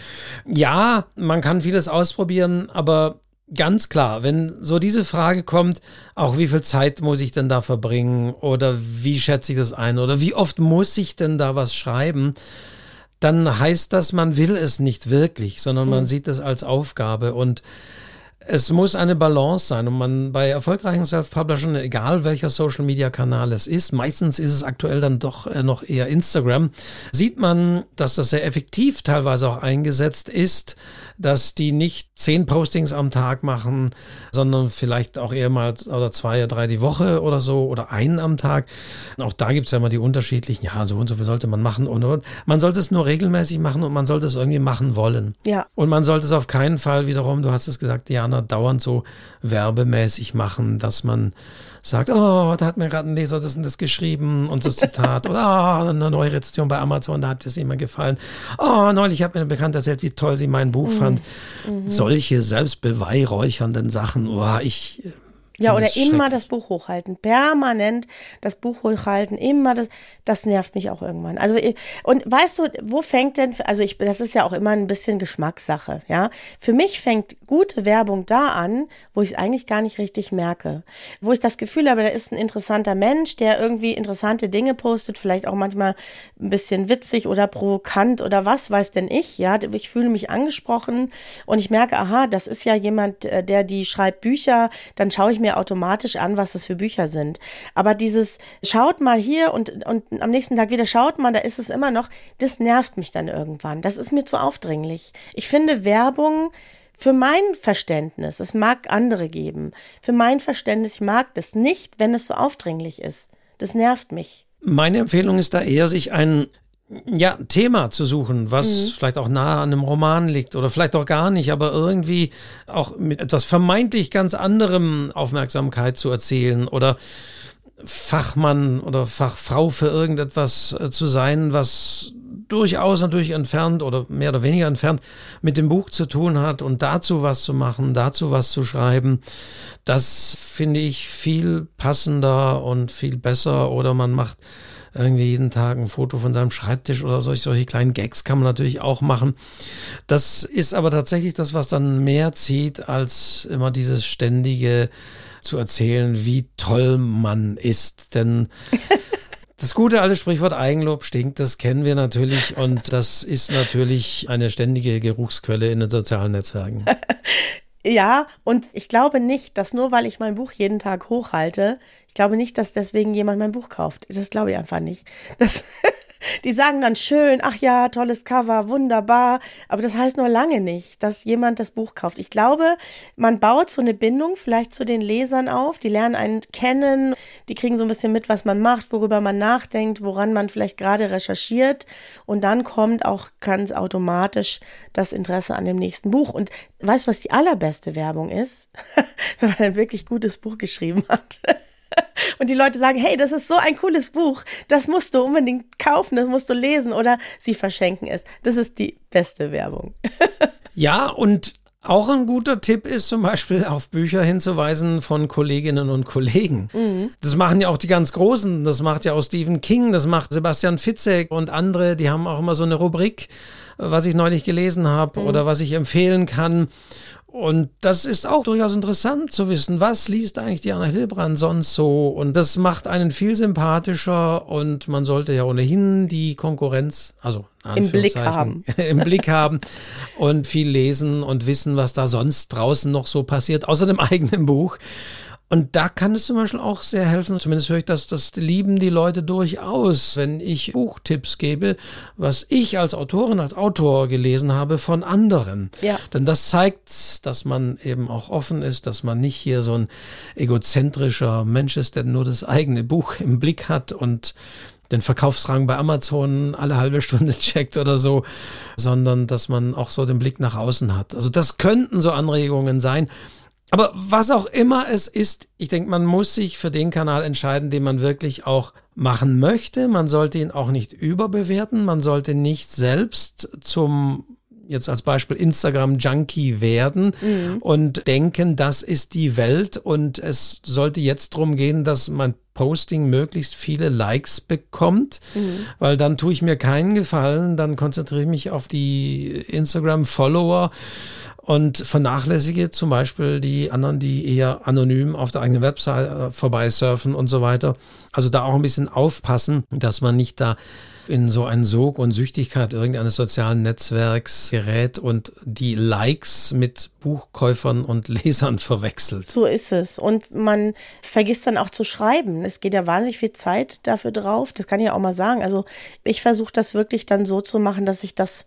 Ja, man kann vieles ausprobieren, aber ganz klar, wenn so diese Frage kommt, auch wie viel Zeit muss ich denn da verbringen oder wie schätze ich das ein oder wie oft muss ich denn da was schreiben, dann heißt das, man will es nicht wirklich, sondern man mhm. sieht es als Aufgabe und es muss eine Balance sein und man bei erfolgreichen Self-Publishern, egal welcher Social-Media-Kanal es ist, meistens ist es aktuell dann doch äh, noch eher Instagram, sieht man, dass das sehr effektiv teilweise auch eingesetzt ist, dass die nicht zehn Postings am Tag machen, sondern vielleicht auch eher mal oder zwei oder drei die Woche oder so oder einen am Tag. Auch da gibt es ja immer die unterschiedlichen, ja, so und so viel sollte man machen und, und. Man sollte es nur regelmäßig machen und man sollte es irgendwie machen wollen. Ja. Und man sollte es auf keinen Fall wiederum, du hast es gesagt, Diana, dauernd so werbemäßig machen, dass man sagt, oh, da hat mir gerade ein Leser das und das geschrieben und das Zitat oder oh, eine neue Rezension bei Amazon, da hat es ihm gefallen. Oh, neulich hat mir eine Bekannte erzählt, wie toll sie mein Buch mhm. fand. Mhm. Solche selbstbeweihräuchernden Sachen, oh, ich ja, oder immer das Buch hochhalten. Permanent das Buch hochhalten, immer das, das nervt mich auch irgendwann. Also, und weißt du, wo fängt denn, also ich, das ist ja auch immer ein bisschen Geschmackssache, ja. Für mich fängt gute Werbung da an, wo ich es eigentlich gar nicht richtig merke. Wo ich das Gefühl habe, da ist ein interessanter Mensch, der irgendwie interessante Dinge postet, vielleicht auch manchmal ein bisschen witzig oder provokant oder was weiß denn ich, ja. Ich fühle mich angesprochen und ich merke, aha, das ist ja jemand, äh, der die schreibt Bücher, dann schaue ich mir mir automatisch an, was das für Bücher sind. Aber dieses schaut mal hier und, und am nächsten Tag wieder schaut mal, da ist es immer noch, das nervt mich dann irgendwann. Das ist mir zu aufdringlich. Ich finde Werbung für mein Verständnis, es mag andere geben, für mein Verständnis, ich mag das nicht, wenn es so aufdringlich ist. Das nervt mich. Meine Empfehlung ist da eher, sich einen ja, Thema zu suchen, was mhm. vielleicht auch nahe an einem Roman liegt oder vielleicht auch gar nicht, aber irgendwie auch mit etwas vermeintlich ganz anderem Aufmerksamkeit zu erzählen oder Fachmann oder Fachfrau für irgendetwas äh, zu sein, was durchaus natürlich entfernt oder mehr oder weniger entfernt mit dem Buch zu tun hat und dazu was zu machen, dazu was zu schreiben, das finde ich viel passender und viel besser oder man macht irgendwie jeden Tag ein Foto von seinem Schreibtisch oder solche, solche kleinen Gags kann man natürlich auch machen. Das ist aber tatsächlich das, was dann mehr zieht, als immer dieses ständige zu erzählen, wie toll man ist. Denn Das gute alte Sprichwort Eigenlob stinkt, das kennen wir natürlich und das ist natürlich eine ständige Geruchsquelle in den sozialen Netzwerken. Ja, und ich glaube nicht, dass nur weil ich mein Buch jeden Tag hochhalte, glaube nicht, dass deswegen jemand mein Buch kauft. Das glaube ich einfach nicht. Das Die sagen dann schön, ach ja, tolles Cover, wunderbar. Aber das heißt nur lange nicht, dass jemand das Buch kauft. Ich glaube, man baut so eine Bindung vielleicht zu den Lesern auf. Die lernen einen kennen, die kriegen so ein bisschen mit, was man macht, worüber man nachdenkt, woran man vielleicht gerade recherchiert. Und dann kommt auch ganz automatisch das Interesse an dem nächsten Buch. Und weißt du, was die allerbeste Werbung ist? Wenn man ein wirklich gutes Buch geschrieben hat. und die Leute sagen, hey, das ist so ein cooles Buch, das musst du unbedingt kaufen, das musst du lesen oder sie verschenken es. Das ist die beste Werbung. ja, und auch ein guter Tipp ist zum Beispiel auf Bücher hinzuweisen von Kolleginnen und Kollegen. Mhm. Das machen ja auch die ganz Großen. Das macht ja auch Stephen King, das macht Sebastian Fitzek und andere. Die haben auch immer so eine Rubrik, was ich neulich gelesen habe mhm. oder was ich empfehlen kann. Und das ist auch durchaus interessant zu wissen, was liest eigentlich Diana Hilbrand sonst so. Und das macht einen viel sympathischer und man sollte ja ohnehin die Konkurrenz, also im Blick haben. im Blick haben und viel lesen und wissen, was da sonst draußen noch so passiert, außer dem eigenen Buch. Und da kann es zum Beispiel auch sehr helfen, zumindest höre ich das, das lieben die Leute durchaus, wenn ich Buchtipps gebe, was ich als Autorin, als Autor gelesen habe von anderen. Ja. Denn das zeigt, dass man eben auch offen ist, dass man nicht hier so ein egozentrischer Mensch ist, der nur das eigene Buch im Blick hat und den Verkaufsrang bei Amazon alle halbe Stunde checkt oder so, sondern dass man auch so den Blick nach außen hat. Also das könnten so Anregungen sein. Aber was auch immer es ist, ich denke, man muss sich für den Kanal entscheiden, den man wirklich auch machen möchte. Man sollte ihn auch nicht überbewerten. Man sollte nicht selbst zum jetzt als Beispiel Instagram-Junkie werden mhm. und denken, das ist die Welt und es sollte jetzt darum gehen, dass mein Posting möglichst viele Likes bekommt, mhm. weil dann tue ich mir keinen Gefallen, dann konzentriere ich mich auf die Instagram-Follower und vernachlässige zum Beispiel die anderen, die eher anonym auf der eigenen Website äh, vorbeisurfen und so weiter. Also da auch ein bisschen aufpassen, dass man nicht da in so einen Sog und Süchtigkeit irgendeines sozialen Netzwerks gerät und die Likes mit Buchkäufern und Lesern verwechselt. So ist es. Und man vergisst dann auch zu schreiben. Es geht ja wahnsinnig viel Zeit dafür drauf. Das kann ich auch mal sagen. Also ich versuche das wirklich dann so zu machen, dass ich das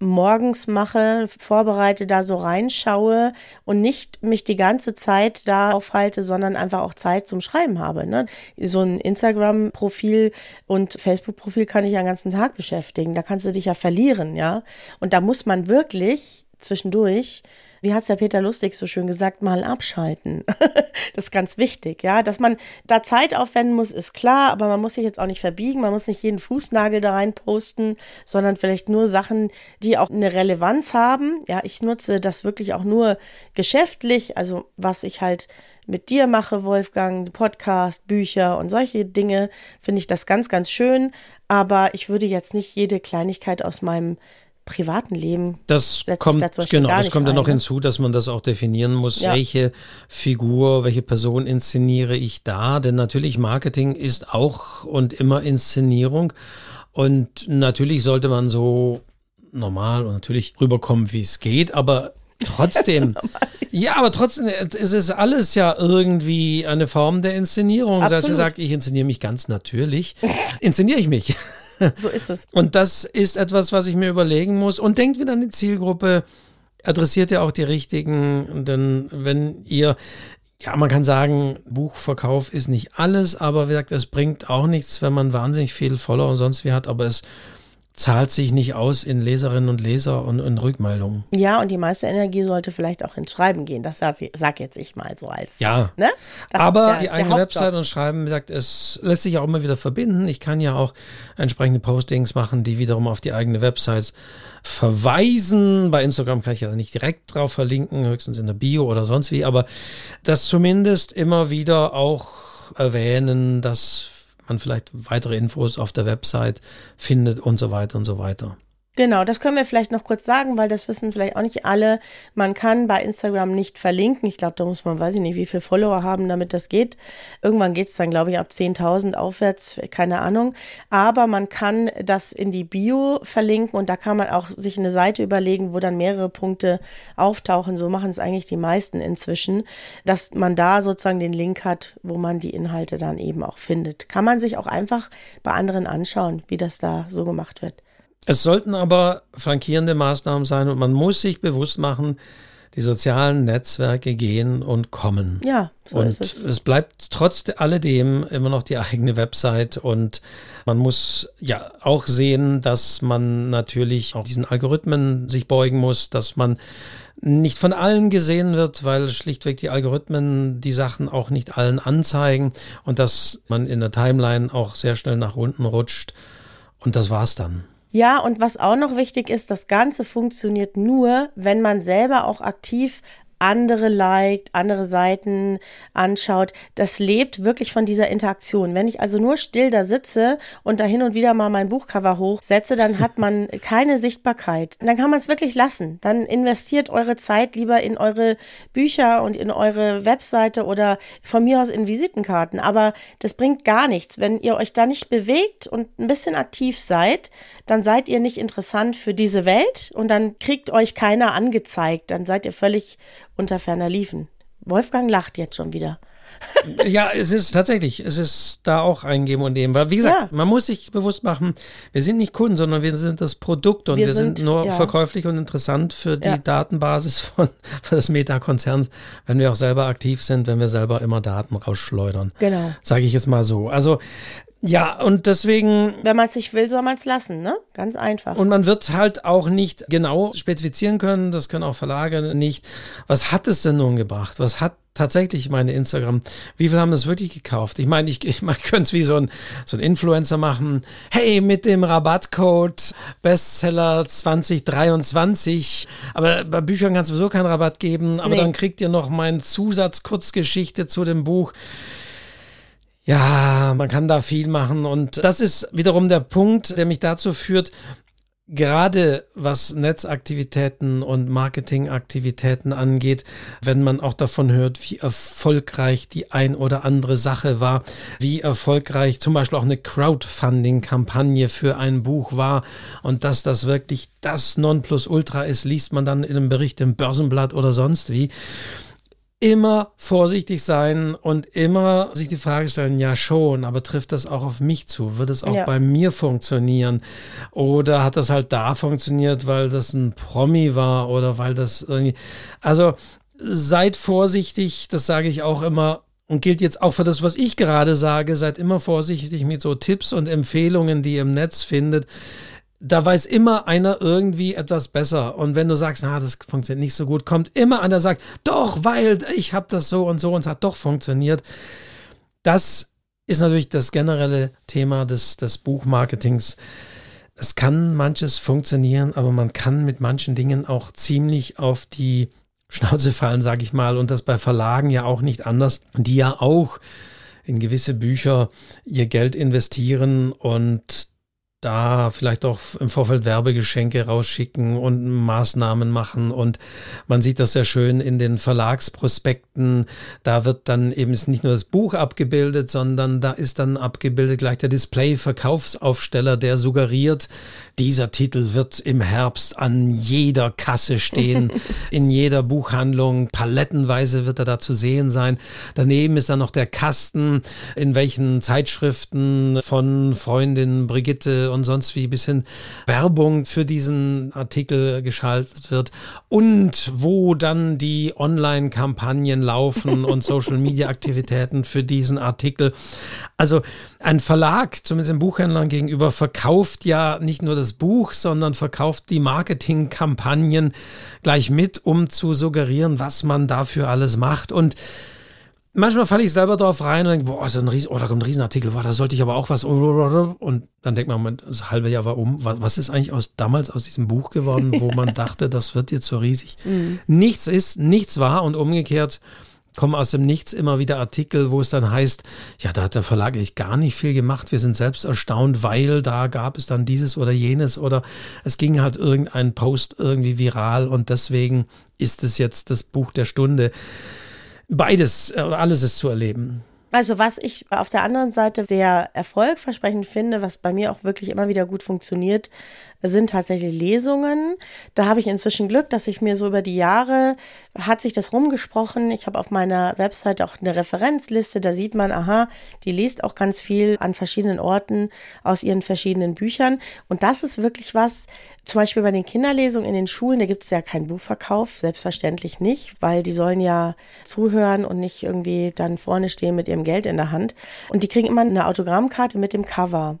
morgens mache, vorbereite, da so reinschaue und nicht mich die ganze Zeit da aufhalte, sondern einfach auch Zeit zum Schreiben habe. Ne? So ein Instagram-Profil und Facebook-Profil kann ich ja den ganzen Tag beschäftigen. Da kannst du dich ja verlieren, ja. Und da muss man wirklich zwischendurch wie hat es der Peter Lustig so schön gesagt, mal abschalten. das ist ganz wichtig, ja. Dass man da Zeit aufwenden muss, ist klar, aber man muss sich jetzt auch nicht verbiegen, man muss nicht jeden Fußnagel da rein posten, sondern vielleicht nur Sachen, die auch eine Relevanz haben. Ja, ich nutze das wirklich auch nur geschäftlich, also was ich halt mit dir mache, Wolfgang, Podcast, Bücher und solche Dinge, finde ich das ganz, ganz schön. Aber ich würde jetzt nicht jede Kleinigkeit aus meinem privaten Leben. Das kommt, da genau, das kommt dann noch ne? hinzu, dass man das auch definieren muss, ja. welche Figur, welche Person inszeniere ich da. Denn natürlich Marketing ist auch und immer Inszenierung. Und natürlich sollte man so normal und natürlich rüberkommen, wie es geht, aber trotzdem, ja, aber trotzdem, es ist alles ja irgendwie eine Form der Inszenierung. Absolut. Das heißt, sagt, ich inszeniere mich ganz natürlich, inszeniere ich mich. So ist es. Und das ist etwas, was ich mir überlegen muss. Und denkt wieder an die Zielgruppe, adressiert ja auch die richtigen, denn wenn ihr ja, man kann sagen, Buchverkauf ist nicht alles, aber wie gesagt, es bringt auch nichts, wenn man wahnsinnig viel Follower und sonst wie hat, aber es zahlt sich nicht aus in Leserinnen und Leser und in Rückmeldungen. Ja, und die meiste Energie sollte vielleicht auch ins Schreiben gehen. Das sag, jetzt ich mal so als. Ja. Ne? Aber ja die eigene Website und Schreiben, gesagt, es lässt sich auch immer wieder verbinden. Ich kann ja auch entsprechende Postings machen, die wiederum auf die eigene Website verweisen. Bei Instagram kann ich ja nicht direkt drauf verlinken, höchstens in der Bio oder sonst wie, aber das zumindest immer wieder auch erwähnen, dass man vielleicht weitere Infos auf der Website findet und so weiter und so weiter. Genau, das können wir vielleicht noch kurz sagen, weil das wissen vielleicht auch nicht alle. Man kann bei Instagram nicht verlinken. Ich glaube, da muss man, weiß ich nicht, wie viele Follower haben, damit das geht. Irgendwann geht es dann, glaube ich, ab 10.000 aufwärts, keine Ahnung. Aber man kann das in die Bio verlinken und da kann man auch sich eine Seite überlegen, wo dann mehrere Punkte auftauchen. So machen es eigentlich die meisten inzwischen, dass man da sozusagen den Link hat, wo man die Inhalte dann eben auch findet. Kann man sich auch einfach bei anderen anschauen, wie das da so gemacht wird. Es sollten aber flankierende Maßnahmen sein und man muss sich bewusst machen, die sozialen Netzwerke gehen und kommen. Ja, so und ist es. es bleibt trotz alledem immer noch die eigene Website und man muss ja auch sehen, dass man natürlich auch diesen Algorithmen sich beugen muss, dass man nicht von allen gesehen wird, weil schlichtweg die Algorithmen die Sachen auch nicht allen anzeigen und dass man in der Timeline auch sehr schnell nach unten rutscht. Und das war's dann. Ja, und was auch noch wichtig ist, das Ganze funktioniert nur, wenn man selber auch aktiv andere liked, andere Seiten anschaut. Das lebt wirklich von dieser Interaktion. Wenn ich also nur still da sitze und da hin und wieder mal mein Buchcover hochsetze, dann hat man keine Sichtbarkeit. Dann kann man es wirklich lassen. Dann investiert eure Zeit lieber in eure Bücher und in eure Webseite oder von mir aus in Visitenkarten. Aber das bringt gar nichts. Wenn ihr euch da nicht bewegt und ein bisschen aktiv seid, dann seid ihr nicht interessant für diese Welt und dann kriegt euch keiner angezeigt. Dann seid ihr völlig unter ferner Liefen. Wolfgang lacht jetzt schon wieder. ja, es ist tatsächlich, es ist da auch ein Geben und Nehmen. Weil, wie gesagt, ja. man muss sich bewusst machen, wir sind nicht Kunden, sondern wir sind das Produkt und wir, wir sind, sind, nur ja. verkäuflich und interessant für die ja. Datenbasis von, von des Meta-Konzerns, wenn wir auch selber aktiv sind, wenn wir selber immer Daten rausschleudern. Genau. Sage ich jetzt mal so. Also ja, und deswegen. Wenn man es nicht will, soll man es lassen, ne? Ganz einfach. Und man wird halt auch nicht genau spezifizieren können, das können auch Verlage nicht. Was hat es denn nun gebracht? Was hat tatsächlich meine Instagram, wie viel haben das wirklich gekauft? Ich meine, ich, ich, ich könnte es wie so ein, so ein Influencer machen. Hey, mit dem Rabattcode Bestseller 2023. Aber bei Büchern kannst du sowieso keinen Rabatt geben. Aber nee. dann kriegt ihr noch meinen Zusatz-Kurzgeschichte zu dem Buch. Ja, man kann da viel machen und das ist wiederum der Punkt, der mich dazu führt, gerade was Netzaktivitäten und Marketingaktivitäten angeht, wenn man auch davon hört, wie erfolgreich die ein oder andere Sache war, wie erfolgreich zum Beispiel auch eine Crowdfunding-Kampagne für ein Buch war und dass das wirklich das Nonplusultra ist, liest man dann in einem Bericht im Börsenblatt oder sonst wie immer vorsichtig sein und immer sich die Frage stellen, ja schon, aber trifft das auch auf mich zu? Wird es auch ja. bei mir funktionieren? Oder hat das halt da funktioniert, weil das ein Promi war oder weil das irgendwie. Also seid vorsichtig, das sage ich auch immer. Und gilt jetzt auch für das, was ich gerade sage. Seid immer vorsichtig mit so Tipps und Empfehlungen, die ihr im Netz findet da weiß immer einer irgendwie etwas besser. Und wenn du sagst, na, das funktioniert nicht so gut, kommt immer einer, sagt, doch, weil ich habe das so und so und es hat doch funktioniert. Das ist natürlich das generelle Thema des, des Buchmarketings. Es kann manches funktionieren, aber man kann mit manchen Dingen auch ziemlich auf die Schnauze fallen, sage ich mal. Und das bei Verlagen ja auch nicht anders, die ja auch in gewisse Bücher ihr Geld investieren und da vielleicht auch im Vorfeld Werbegeschenke rausschicken und Maßnahmen machen. Und man sieht das sehr schön in den Verlagsprospekten. Da wird dann eben nicht nur das Buch abgebildet, sondern da ist dann abgebildet gleich der Display-Verkaufsaufsteller, der suggeriert, dieser Titel wird im Herbst an jeder Kasse stehen, in jeder Buchhandlung. Palettenweise wird er da zu sehen sein. Daneben ist dann noch der Kasten, in welchen Zeitschriften von Freundin Brigitte und sonst wie bis hin Werbung für diesen Artikel geschaltet wird und wo dann die Online-Kampagnen laufen und Social-Media-Aktivitäten für diesen Artikel. Also ein Verlag, zumindest den Buchhändlern gegenüber, verkauft ja nicht nur das Buch, sondern verkauft die Marketingkampagnen gleich mit, um zu suggerieren, was man dafür alles macht. Und manchmal falle ich selber drauf rein und denke, boah, ist ein Riesen, oh, da kommt ein Riesenartikel, boah, da sollte ich aber auch was. Und dann denkt man, das halbe Jahr war um. Was ist eigentlich aus damals aus diesem Buch geworden, wo man dachte, das wird jetzt so riesig? Mhm. Nichts ist, nichts war und umgekehrt kommen aus dem Nichts immer wieder Artikel, wo es dann heißt, ja, da hat der Verlag eigentlich gar nicht viel gemacht. Wir sind selbst erstaunt, weil da gab es dann dieses oder jenes oder es ging halt irgendein Post irgendwie viral und deswegen ist es jetzt das Buch der Stunde beides oder äh, alles ist zu erleben. Also was ich auf der anderen Seite sehr erfolgversprechend finde, was bei mir auch wirklich immer wieder gut funktioniert, sind tatsächlich Lesungen. Da habe ich inzwischen Glück, dass ich mir so über die Jahre hat sich das rumgesprochen. Ich habe auf meiner Website auch eine Referenzliste, da sieht man, aha, die liest auch ganz viel an verschiedenen Orten aus ihren verschiedenen Büchern. Und das ist wirklich was, zum Beispiel bei den Kinderlesungen in den Schulen, da gibt es ja keinen Buchverkauf, selbstverständlich nicht, weil die sollen ja zuhören und nicht irgendwie dann vorne stehen mit ihrem Geld in der Hand. Und die kriegen immer eine Autogrammkarte mit dem Cover.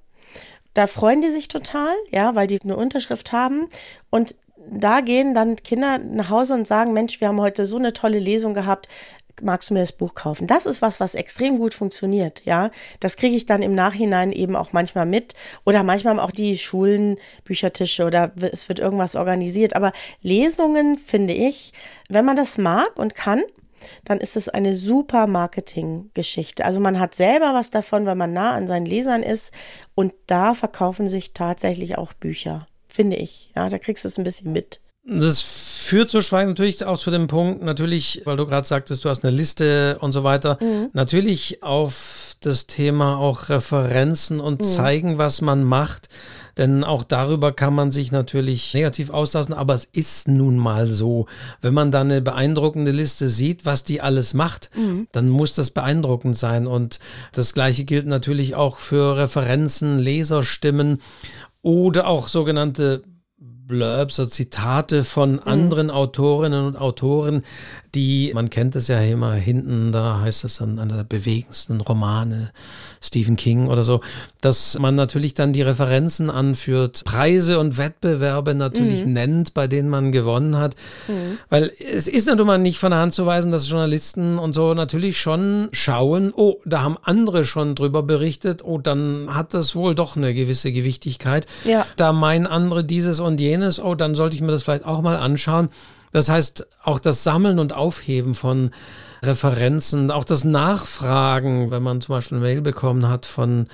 Da freuen die sich total, ja, weil die eine Unterschrift haben. Und da gehen dann Kinder nach Hause und sagen, Mensch, wir haben heute so eine tolle Lesung gehabt. magst du mir das Buch kaufen? Das ist was, was extrem gut funktioniert, ja. Das kriege ich dann im Nachhinein eben auch manchmal mit oder manchmal auch die Schulen, Büchertische oder es wird irgendwas organisiert. Aber Lesungen finde ich, wenn man das mag und kann, dann ist es eine super Marketinggeschichte. Also man hat selber was davon, weil man nah an seinen Lesern ist und da verkaufen sich tatsächlich auch Bücher, finde ich. Ja, da kriegst du es ein bisschen mit. Das führt so schweigen natürlich auch zu dem Punkt, natürlich, weil du gerade sagtest, du hast eine Liste und so weiter, mhm. natürlich auf das Thema auch Referenzen und mhm. zeigen, was man macht. Denn auch darüber kann man sich natürlich negativ auslassen, aber es ist nun mal so. Wenn man da eine beeindruckende Liste sieht, was die alles macht, mhm. dann muss das beeindruckend sein. Und das Gleiche gilt natürlich auch für Referenzen, Leserstimmen oder auch sogenannte Blurbs, so Zitate von mhm. anderen mhm. Autorinnen und Autoren, die, man kennt es ja immer hinten, da heißt es dann einer der bewegendsten Romane, Stephen King oder so, dass man natürlich dann die Referenzen anführt, Preise und Wettbewerbe natürlich mhm. nennt, bei denen man gewonnen hat. Mhm. Weil es ist natürlich nicht von der Hand zu weisen, dass Journalisten und so natürlich schon schauen, oh, da haben andere schon drüber berichtet, oh, dann hat das wohl doch eine gewisse Gewichtigkeit. Ja. Da meinen andere dieses und jenes, oh, dann sollte ich mir das vielleicht auch mal anschauen. Das heißt, auch das Sammeln und Aufheben von Referenzen, auch das Nachfragen, wenn man zum Beispiel eine Mail bekommen hat von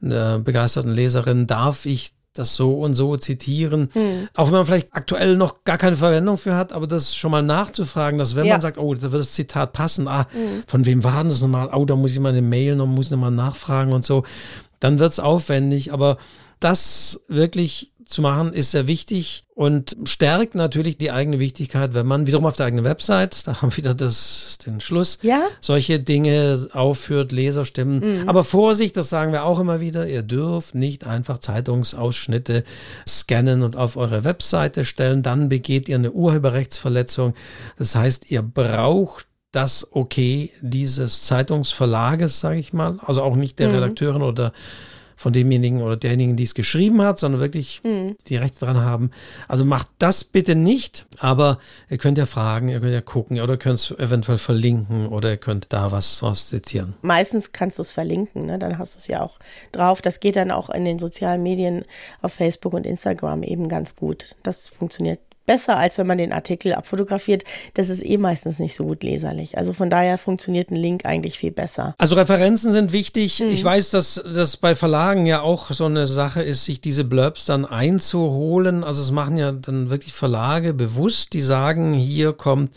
einer begeisterten Leserin, darf ich das so und so zitieren. Hm. Auch wenn man vielleicht aktuell noch gar keine Verwendung für hat, aber das schon mal nachzufragen, dass wenn ja. man sagt, oh, da wird das Zitat passen, ah, hm. von wem war das nochmal? Oh, da muss ich mal eine Mail noch, muss ich nochmal nachfragen und so, dann wird es aufwendig, aber das wirklich zu machen, ist sehr wichtig und stärkt natürlich die eigene Wichtigkeit, wenn man wiederum auf der eigenen Website, da haben wir wieder das, den Schluss, ja? solche Dinge aufführt, Leserstimmen. Mhm. Aber Vorsicht, das sagen wir auch immer wieder, ihr dürft nicht einfach Zeitungsausschnitte scannen und auf eure Webseite stellen, dann begeht ihr eine Urheberrechtsverletzung. Das heißt, ihr braucht das Okay dieses Zeitungsverlages, sage ich mal, also auch nicht der mhm. Redakteurin oder von demjenigen oder derjenigen, die es geschrieben hat, sondern wirklich mhm. die Rechte dran haben. Also macht das bitte nicht, aber ihr könnt ja fragen, ihr könnt ja gucken oder könnt es eventuell verlinken oder ihr könnt da was, was zitieren. Meistens kannst du es verlinken, ne? dann hast du es ja auch drauf. Das geht dann auch in den sozialen Medien auf Facebook und Instagram eben ganz gut. Das funktioniert besser, als wenn man den Artikel abfotografiert. Das ist eh meistens nicht so gut leserlich. Also von daher funktioniert ein Link eigentlich viel besser. Also Referenzen sind wichtig. Mhm. Ich weiß, dass das bei Verlagen ja auch so eine Sache ist, sich diese Blurbs dann einzuholen. Also es machen ja dann wirklich Verlage bewusst, die sagen, hier kommt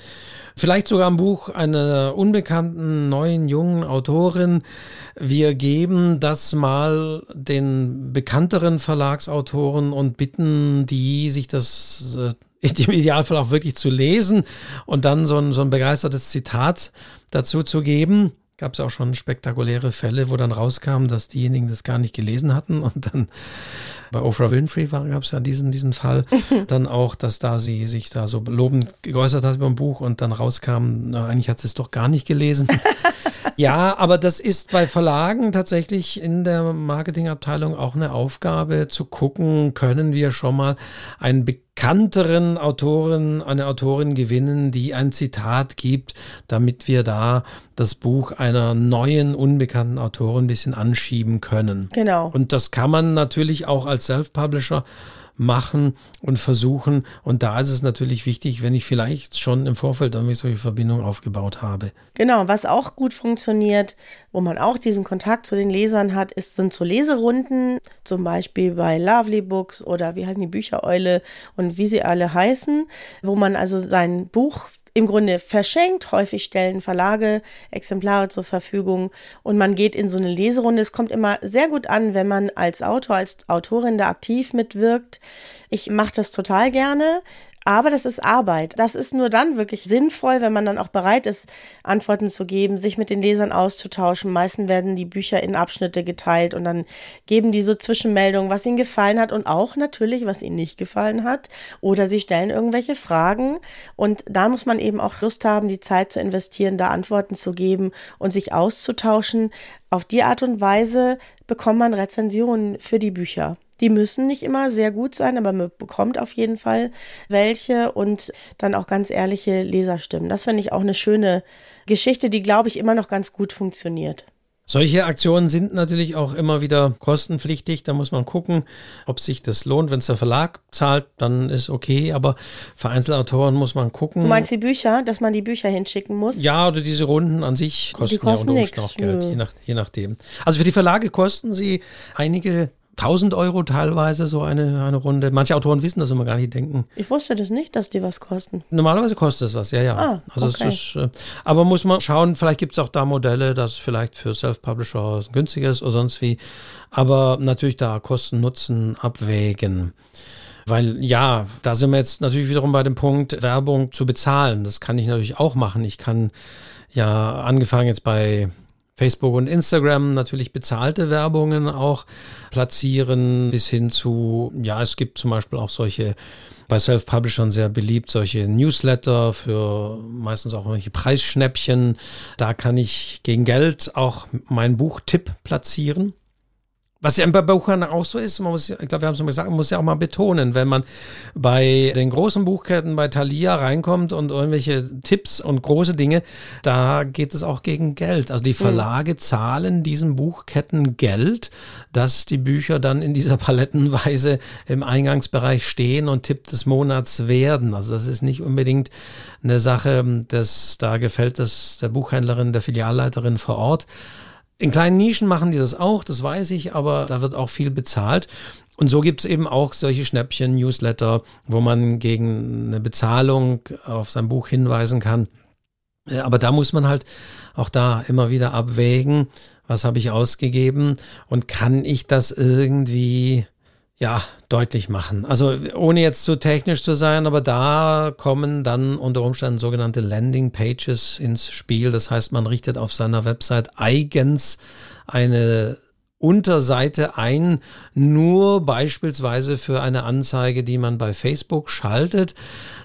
vielleicht sogar ein Buch einer unbekannten, neuen, jungen Autorin. Wir geben das mal den bekannteren Verlagsautoren und bitten die, sich das äh, im Idealfall auch wirklich zu lesen und dann so ein, so ein begeistertes Zitat dazu zu geben. Gab es auch schon spektakuläre Fälle, wo dann rauskam, dass diejenigen das gar nicht gelesen hatten und dann bei Oprah Winfrey gab es ja diesen, diesen Fall. dann auch, dass da sie sich da so lobend geäußert hat über ein Buch und dann rauskam, na, eigentlich hat sie es doch gar nicht gelesen. ja, aber das ist bei Verlagen tatsächlich in der Marketingabteilung auch eine Aufgabe zu gucken, können wir schon mal einen bekannteren Autoren, eine Autorin gewinnen, die ein Zitat gibt, damit wir da das Buch einer neuen, unbekannten Autorin ein bisschen anschieben können. Genau. Und das kann man natürlich auch als Self-Publisher machen und versuchen. Und da ist es natürlich wichtig, wenn ich vielleicht schon im Vorfeld damit solche Verbindungen aufgebaut habe. Genau, was auch gut funktioniert, wo man auch diesen Kontakt zu den Lesern hat, ist, sind so Leserunden, zum Beispiel bei Lovely Books oder wie heißen die Büchereule und wie sie alle heißen, wo man also sein Buch im Grunde verschenkt. Häufig stellen Verlage Exemplare zur Verfügung und man geht in so eine Leserunde. Es kommt immer sehr gut an, wenn man als Autor, als Autorin da aktiv mitwirkt. Ich mache das total gerne. Aber das ist Arbeit. Das ist nur dann wirklich sinnvoll, wenn man dann auch bereit ist, Antworten zu geben, sich mit den Lesern auszutauschen. Meistens werden die Bücher in Abschnitte geteilt und dann geben die so Zwischenmeldungen, was ihnen gefallen hat und auch natürlich, was ihnen nicht gefallen hat. Oder sie stellen irgendwelche Fragen. Und da muss man eben auch Lust haben, die Zeit zu investieren, da Antworten zu geben und sich auszutauschen. Auf die Art und Weise bekommt man Rezensionen für die Bücher. Die müssen nicht immer sehr gut sein, aber man bekommt auf jeden Fall welche und dann auch ganz ehrliche Leserstimmen. Das finde ich auch eine schöne Geschichte, die, glaube ich, immer noch ganz gut funktioniert. Solche Aktionen sind natürlich auch immer wieder kostenpflichtig. Da muss man gucken, ob sich das lohnt. Wenn es der Verlag zahlt, dann ist okay. Aber für Einzelautoren muss man gucken. Du meinst die Bücher, dass man die Bücher hinschicken muss? Ja, oder diese Runden an sich kosten, kosten ja unter Umständen auch Geld, je, nach, je nachdem. Also für die Verlage kosten sie einige 1000 Euro teilweise so eine, eine Runde. Manche Autoren wissen das immer gar nicht, denken. Ich wusste das nicht, dass die was kosten. Normalerweise kostet es was, ja, ja. Ah, also okay. ist, äh, aber muss man schauen, vielleicht gibt es auch da Modelle, das vielleicht für Self-Publisher günstiger ist oder sonst wie. Aber natürlich da Kosten, Nutzen abwägen. Weil ja, da sind wir jetzt natürlich wiederum bei dem Punkt, Werbung zu bezahlen. Das kann ich natürlich auch machen. Ich kann ja angefangen jetzt bei Facebook und Instagram natürlich bezahlte Werbungen auch platzieren, bis hin zu, ja, es gibt zum Beispiel auch solche bei Self-Publishern sehr beliebt, solche Newsletter für meistens auch irgendwelche Preisschnäppchen. Da kann ich gegen Geld auch meinen Buchtipp platzieren. Was ja bei Buchern auch so ist, man muss, ich glaube, wir haben es mal gesagt, man muss ja auch mal betonen, wenn man bei den großen Buchketten, bei Thalia reinkommt und irgendwelche Tipps und große Dinge, da geht es auch gegen Geld. Also die mhm. Verlage mhm. zahlen diesen Buchketten Geld, dass die Bücher dann in dieser Palettenweise im Eingangsbereich stehen und Tipp des Monats werden. Also das ist nicht unbedingt eine Sache, das da gefällt das der Buchhändlerin, der Filialleiterin vor Ort. In kleinen Nischen machen die das auch, das weiß ich, aber da wird auch viel bezahlt. Und so gibt es eben auch solche Schnäppchen, Newsletter, wo man gegen eine Bezahlung auf sein Buch hinweisen kann. Äh, aber da muss man halt auch da immer wieder abwägen, was habe ich ausgegeben und kann ich das irgendwie ja, deutlich machen. Also ohne jetzt zu technisch zu sein, aber da kommen dann unter Umständen sogenannte Landing Pages ins Spiel. Das heißt, man richtet auf seiner Website eigens eine Unterseite ein, nur beispielsweise für eine Anzeige, die man bei Facebook schaltet,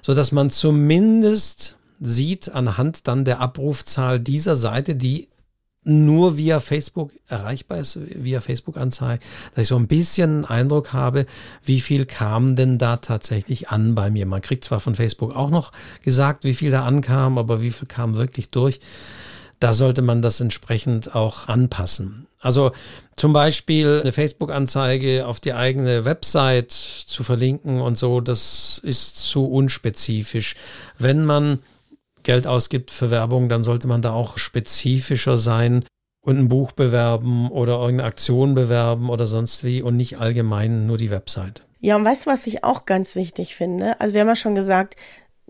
so dass man zumindest sieht anhand dann der Abrufzahl dieser Seite, die nur via Facebook erreichbar ist, via Facebook-Anzeige, dass ich so ein bisschen Eindruck habe, wie viel kam denn da tatsächlich an bei mir. Man kriegt zwar von Facebook auch noch gesagt, wie viel da ankam, aber wie viel kam wirklich durch. Da sollte man das entsprechend auch anpassen. Also zum Beispiel eine Facebook-Anzeige auf die eigene Website zu verlinken und so, das ist zu unspezifisch. Wenn man Geld ausgibt für Werbung, dann sollte man da auch spezifischer sein und ein Buch bewerben oder irgendeine Aktion bewerben oder sonst wie und nicht allgemein nur die Website. Ja, und weißt du, was ich auch ganz wichtig finde? Also wir haben ja schon gesagt,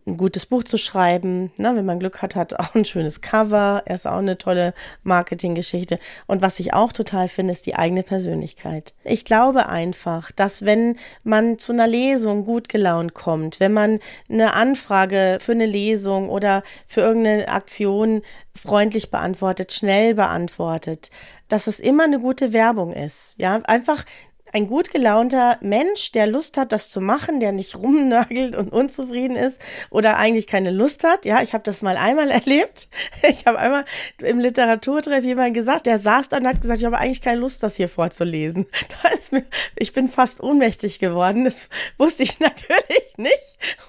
ein gutes Buch zu schreiben. Ne? Wenn man Glück hat, hat auch ein schönes Cover. Er ist auch eine tolle Marketinggeschichte. Und was ich auch total finde, ist die eigene Persönlichkeit. Ich glaube einfach, dass wenn man zu einer Lesung gut gelaunt kommt, wenn man eine Anfrage für eine Lesung oder für irgendeine Aktion freundlich beantwortet, schnell beantwortet, dass es immer eine gute Werbung ist. Ja, einfach ein gut gelaunter Mensch, der Lust hat, das zu machen, der nicht rumnörgelt und unzufrieden ist oder eigentlich keine Lust hat. Ja, ich habe das mal einmal erlebt. Ich habe einmal im Literaturtreff jemand gesagt, der saß dann und hat gesagt, ich habe eigentlich keine Lust, das hier vorzulesen. Mir, ich bin fast ohnmächtig geworden. Das wusste ich natürlich nicht.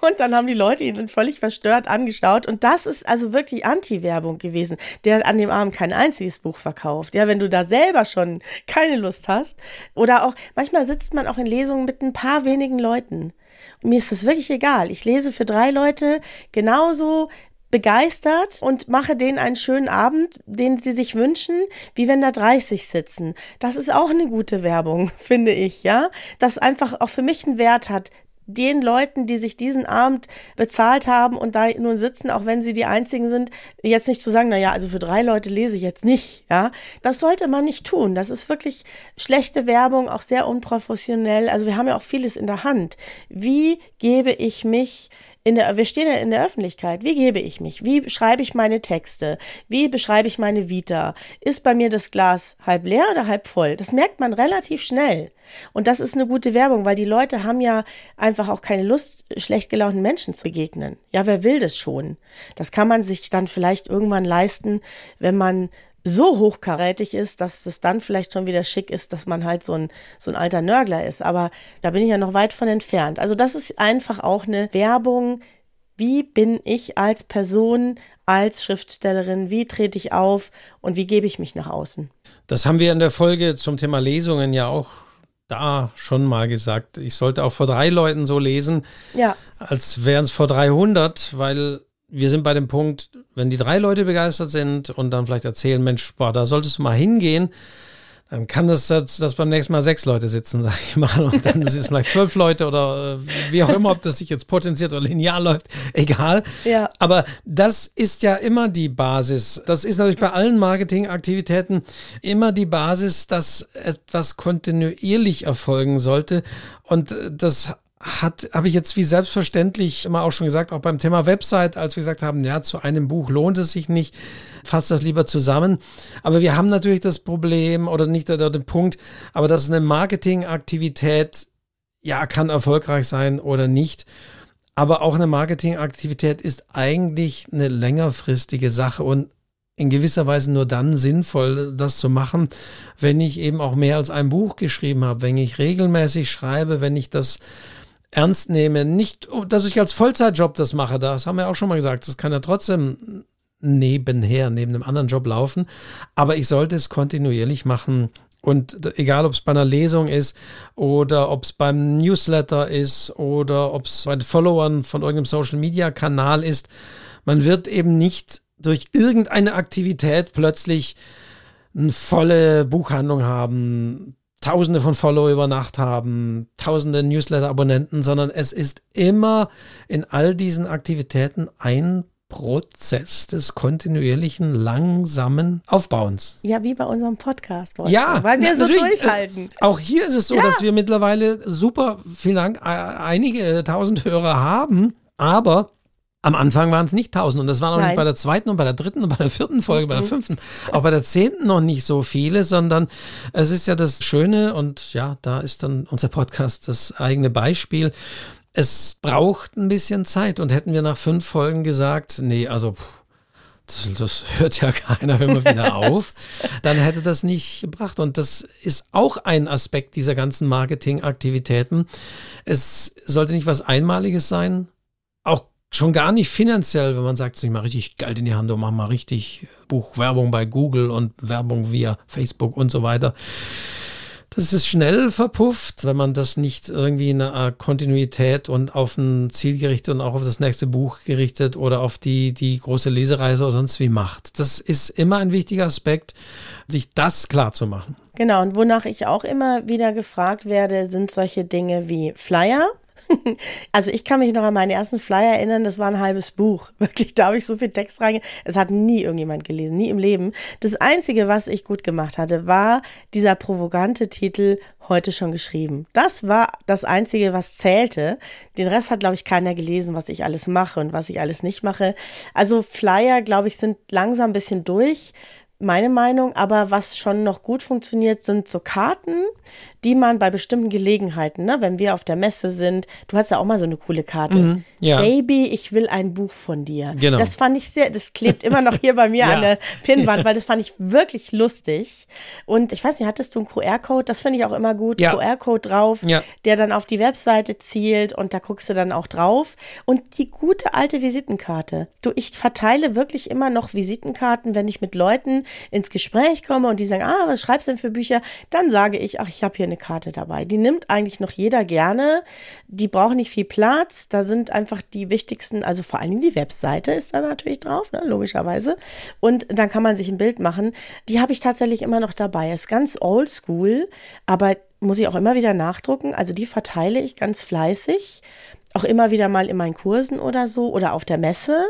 Und dann haben die Leute ihn völlig verstört angeschaut. Und das ist also wirklich Anti-Werbung gewesen. Der hat an dem Abend kein einziges Buch verkauft. Ja, wenn du da selber schon keine Lust hast oder auch, Manchmal sitzt man auch in Lesungen mit ein paar wenigen Leuten. Und mir ist das wirklich egal. Ich lese für drei Leute genauso begeistert und mache denen einen schönen Abend, den sie sich wünschen, wie wenn da 30 sitzen. Das ist auch eine gute Werbung, finde ich, ja. Das einfach auch für mich einen Wert hat den Leuten, die sich diesen Abend bezahlt haben und da nun sitzen, auch wenn sie die einzigen sind, jetzt nicht zu sagen, na ja, also für drei Leute lese ich jetzt nicht, ja. Das sollte man nicht tun. Das ist wirklich schlechte Werbung, auch sehr unprofessionell. Also wir haben ja auch vieles in der Hand. Wie gebe ich mich der, wir stehen ja in der Öffentlichkeit. Wie gebe ich mich? Wie schreibe ich meine Texte? Wie beschreibe ich meine Vita? Ist bei mir das Glas halb leer oder halb voll? Das merkt man relativ schnell. Und das ist eine gute Werbung, weil die Leute haben ja einfach auch keine Lust, schlecht gelaunten Menschen zu begegnen. Ja, wer will das schon? Das kann man sich dann vielleicht irgendwann leisten, wenn man so hochkarätig ist, dass es dann vielleicht schon wieder schick ist, dass man halt so ein, so ein alter Nörgler ist. Aber da bin ich ja noch weit von entfernt. Also das ist einfach auch eine Werbung. Wie bin ich als Person, als Schriftstellerin? Wie trete ich auf und wie gebe ich mich nach außen? Das haben wir in der Folge zum Thema Lesungen ja auch da schon mal gesagt. Ich sollte auch vor drei Leuten so lesen, ja. als wären es vor 300, weil wir sind bei dem Punkt, wenn die drei Leute begeistert sind und dann vielleicht erzählen, Mensch, boah, da solltest du mal hingehen, dann kann das, das, das beim nächsten Mal sechs Leute sitzen, sag ich mal, und dann sind es vielleicht zwölf Leute oder äh, wie auch immer, ob das sich jetzt potenziert oder linear läuft, egal. Ja. Aber das ist ja immer die Basis. Das ist natürlich bei allen Marketingaktivitäten immer die Basis, dass etwas kontinuierlich erfolgen sollte. Und das hat, habe ich jetzt wie selbstverständlich immer auch schon gesagt, auch beim Thema Website, als wir gesagt haben, ja, zu einem Buch lohnt es sich nicht, fasst das lieber zusammen. Aber wir haben natürlich das Problem oder nicht oder den Punkt, aber dass eine Marketingaktivität, ja, kann erfolgreich sein oder nicht. Aber auch eine Marketingaktivität ist eigentlich eine längerfristige Sache und in gewisser Weise nur dann sinnvoll, das zu machen, wenn ich eben auch mehr als ein Buch geschrieben habe, wenn ich regelmäßig schreibe, wenn ich das ernst nehme. Nicht, dass ich als Vollzeitjob das mache, das haben wir auch schon mal gesagt. Das kann ja trotzdem nebenher, neben einem anderen Job laufen. Aber ich sollte es kontinuierlich machen. Und egal, ob es bei einer Lesung ist oder ob es beim Newsletter ist oder ob es bei den Followern von irgendeinem Social Media Kanal ist, man wird eben nicht durch irgendeine Aktivität plötzlich eine volle Buchhandlung haben, Tausende von Follower über Nacht haben, Tausende Newsletter-Abonnenten, sondern es ist immer in all diesen Aktivitäten ein Prozess des kontinuierlichen, langsamen Aufbauens. Ja, wie bei unserem Podcast. Ja, weil wir so durchhalten. Auch hier ist es so, ja. dass wir mittlerweile super, vielen Dank, einige tausend Hörer haben, aber am Anfang waren es nicht tausend und das waren auch Nein. nicht bei der zweiten und bei der dritten und bei der vierten Folge, mhm. bei der mhm. fünften, auch bei der zehnten noch nicht so viele, sondern es ist ja das Schöne und ja, da ist dann unser Podcast das eigene Beispiel. Es braucht ein bisschen Zeit und hätten wir nach fünf Folgen gesagt, nee, also pff, das, das, hört ja keiner immer wieder auf, dann hätte das nicht gebracht. Und das ist auch ein Aspekt dieser ganzen Marketingaktivitäten. Es sollte nicht was Einmaliges sein. Schon gar nicht finanziell, wenn man sagt, ich mal richtig Geld in die Hand und mach mal richtig Buchwerbung bei Google und Werbung via Facebook und so weiter. Das ist schnell verpufft, wenn man das nicht irgendwie in einer Kontinuität und auf ein Ziel gerichtet und auch auf das nächste Buch gerichtet oder auf die, die große Lesereise oder sonst wie macht. Das ist immer ein wichtiger Aspekt, sich das klar zu machen. Genau, und wonach ich auch immer wieder gefragt werde, sind solche Dinge wie Flyer also ich kann mich noch an meinen ersten Flyer erinnern, das war ein halbes Buch. Wirklich, da habe ich so viel Text rein. Es hat nie irgendjemand gelesen, nie im Leben. Das Einzige, was ich gut gemacht hatte, war dieser provokante Titel heute schon geschrieben. Das war das Einzige, was zählte. Den Rest hat, glaube ich, keiner gelesen, was ich alles mache und was ich alles nicht mache. Also Flyer, glaube ich, sind langsam ein bisschen durch meine Meinung, aber was schon noch gut funktioniert, sind so Karten, die man bei bestimmten Gelegenheiten, ne, wenn wir auf der Messe sind, du hast ja auch mal so eine coole Karte. Mhm, ja. Baby, ich will ein Buch von dir. Genau. Das fand ich sehr, das klebt immer noch hier bei mir ja. an der Pinnwand, weil das fand ich wirklich lustig. Und ich weiß nicht, hattest du einen QR-Code? Das finde ich auch immer gut. Ja. QR-Code drauf, der dann auf die Webseite zielt und da guckst du dann auch drauf. Und die gute alte Visitenkarte. Du, ich verteile wirklich immer noch Visitenkarten, wenn ich mit Leuten ins Gespräch komme und die sagen, ah, was schreibst du denn für Bücher? Dann sage ich, ach, ich habe hier eine Karte dabei. Die nimmt eigentlich noch jeder gerne. Die braucht nicht viel Platz. Da sind einfach die wichtigsten, also vor allen Dingen die Webseite ist da natürlich drauf, ne, logischerweise. Und dann kann man sich ein Bild machen. Die habe ich tatsächlich immer noch dabei. Ist ganz oldschool, aber muss ich auch immer wieder nachdrucken. Also die verteile ich ganz fleißig. Auch immer wieder mal in meinen Kursen oder so oder auf der Messe.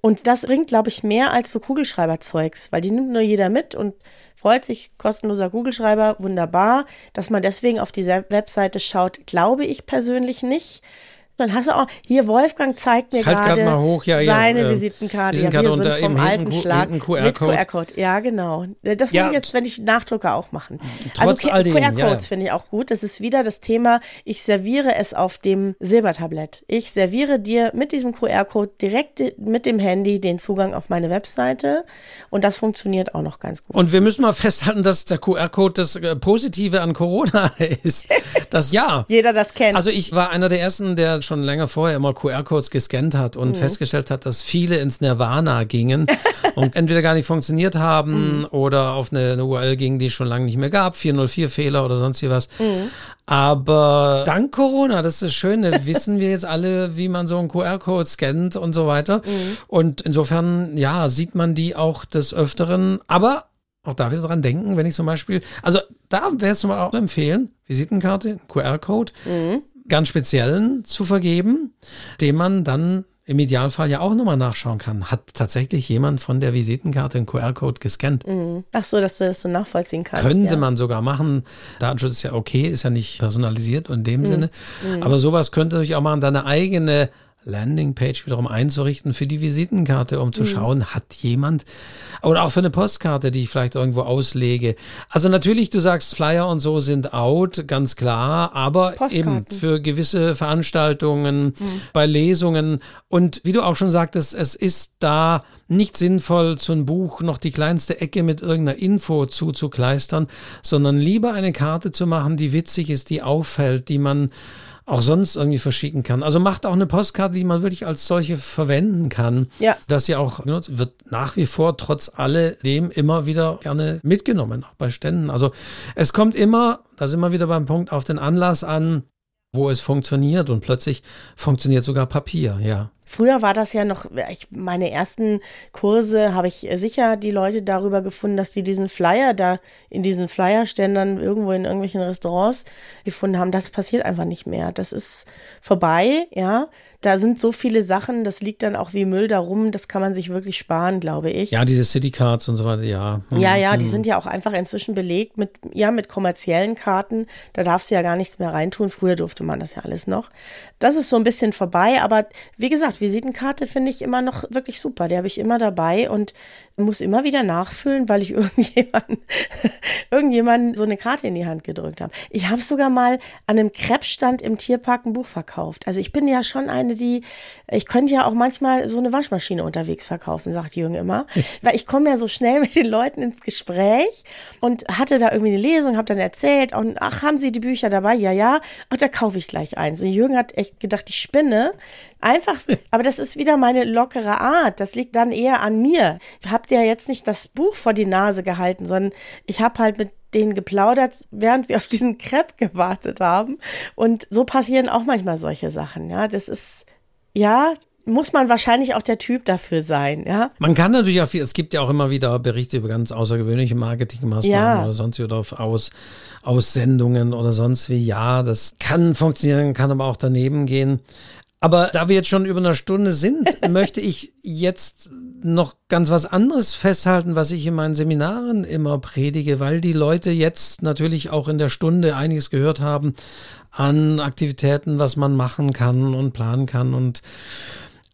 Und das bringt, glaube ich, mehr als so Kugelschreiberzeugs, weil die nimmt nur jeder mit und freut sich, kostenloser Kugelschreiber, wunderbar. Dass man deswegen auf die Webseite schaut, glaube ich persönlich nicht. Dann hast du auch, hier Wolfgang zeigt mir Ich halt gerade mal hoch, ja, ja, seine äh, Visitenkarte. Visitenkarte ja, wir sind vom alten Schlag mit QR-Code. Ja, genau. Das Ja, muss ich jetzt, wenn ich nachdrucke, auch machen. Trotz also QR-Codes ja, ja. finde ich auch gut. Das ist wieder das Thema, ich serviere es auf dem Silbertablett. Ich serviere dir mit diesem QR-Code direkt mit dem Handy den Zugang auf meine Webseite und das funktioniert auch noch ganz gut. Und wir müssen mal festhalten, dass der QR-Code das äh, Positive an Corona ist. Das ja. Jeder das kennt. Also ich war einer der ersten, der schon länger vorher immer QR-Codes gescannt hat Mhm. und festgestellt hat, dass viele ins Nirvana gingen und entweder gar nicht funktioniert haben Mhm. oder auf eine, eine URL gingen, die es schon lange nicht mehr gab, 404-Fehler oder sonst wie was. Mhm. Aber dank Corona, das ist das Schöne, wissen wir jetzt alle, wie man so einen QR-Code scannt und so weiter. Mhm. Und insofern, ja, sieht man die auch des Öfteren. Aber auch da wieder dran denken, wenn ich zum Beispiel, also da wäre es zum Beispiel auch empfehlen, Visitenkarte, QR-Code, ganz speziellen zu vergeben, den man dann im Idealfall ja auch nochmal nachschauen kann. Hat tatsächlich jemand von der Visitenkarte einen QR-Code gescannt? Ach so, dass du das so nachvollziehen kannst. Könnte ja. man sogar machen. Datenschutz ist ja okay, ist ja nicht personalisiert in dem Sinne. Aber sowas könnte natürlich auch machen, deine eigene Landingpage wiederum einzurichten für die Visitenkarte, um zu schauen, hat jemand, oder auch für eine Postkarte, die ich vielleicht irgendwo auslege. Also natürlich, du sagst, Flyer und so sind out, ganz klar, aber eben für gewisse Veranstaltungen, bei Lesungen. Und wie du auch schon sagtest, es ist da nicht sinnvoll, zu einem Buch noch die kleinste Ecke mit irgendeiner Info zuzukleistern, sondern lieber eine Karte zu machen, die witzig ist, die auffällt, die man auch sonst irgendwie verschicken kann. Also macht auch eine Postkarte, die man wirklich als solche verwenden kann. Ja. Dass sie auch genutzt wird nach wie vor trotz alledem immer wieder gerne mitgenommen, auch bei Ständen. Also es kommt immer, da sind wir wieder beim Punkt, auf den Anlass an, wo es funktioniert und plötzlich funktioniert sogar Papier, ja. Früher war das ja noch, ich, meine ersten Kurse habe ich sicher die Leute darüber gefunden, dass die diesen Flyer da in diesen Flyerständern irgendwo in irgendwelchen Restaurants gefunden haben. Das passiert einfach nicht mehr. Das ist vorbei, ja. Da sind so viele Sachen, das liegt dann auch wie Müll da rum, das kann man sich wirklich sparen, glaube ich. Ja, diese Citycards und so weiter, ja. Hm. Ja, ja, die sind ja auch einfach inzwischen belegt mit, ja, mit kommerziellen Karten. Da darfst du ja gar nichts mehr reintun. Früher durfte man das ja alles noch. Das ist so ein bisschen vorbei, aber wie gesagt, Visitenkarte finde ich immer noch wirklich super. Die habe ich immer dabei und muss immer wieder nachfüllen, weil ich irgendjemanden, irgendjemanden so eine Karte in die Hand gedrückt habe. Ich habe sogar mal an einem Krebsstand im Tierpark ein Buch verkauft. Also ich bin ja schon eine, die, ich könnte ja auch manchmal so eine Waschmaschine unterwegs verkaufen, sagt Jürgen immer. Weil ich komme ja so schnell mit den Leuten ins Gespräch und hatte da irgendwie eine Lesung, habe dann erzählt und ach, haben Sie die Bücher dabei? Ja, ja. Ach, da kaufe ich gleich eins. Und Jürgen hat echt gedacht, ich spinne. Einfach, aber das ist wieder meine lockere Art. Das liegt dann eher an mir. Ich habe dir jetzt nicht das Buch vor die Nase gehalten, sondern ich habe halt mit denen geplaudert, während wir auf diesen Crepe gewartet haben. Und so passieren auch manchmal solche Sachen. Ja, das ist, ja, muss man wahrscheinlich auch der Typ dafür sein, ja. Man kann natürlich auch viel, es gibt ja auch immer wieder Berichte über ganz außergewöhnliche Marketingmaßnahmen Ja. oder sonst wie oder auf Aus, Aussendungen oder sonst wie. Ja, das kann funktionieren, kann aber auch daneben gehen. Aber da wir jetzt schon über eine Stunde sind, möchte ich jetzt noch ganz was anderes festhalten, was ich in meinen Seminaren immer predige, weil die Leute jetzt natürlich auch in der Stunde einiges gehört haben an Aktivitäten, was man machen kann und planen kann. Und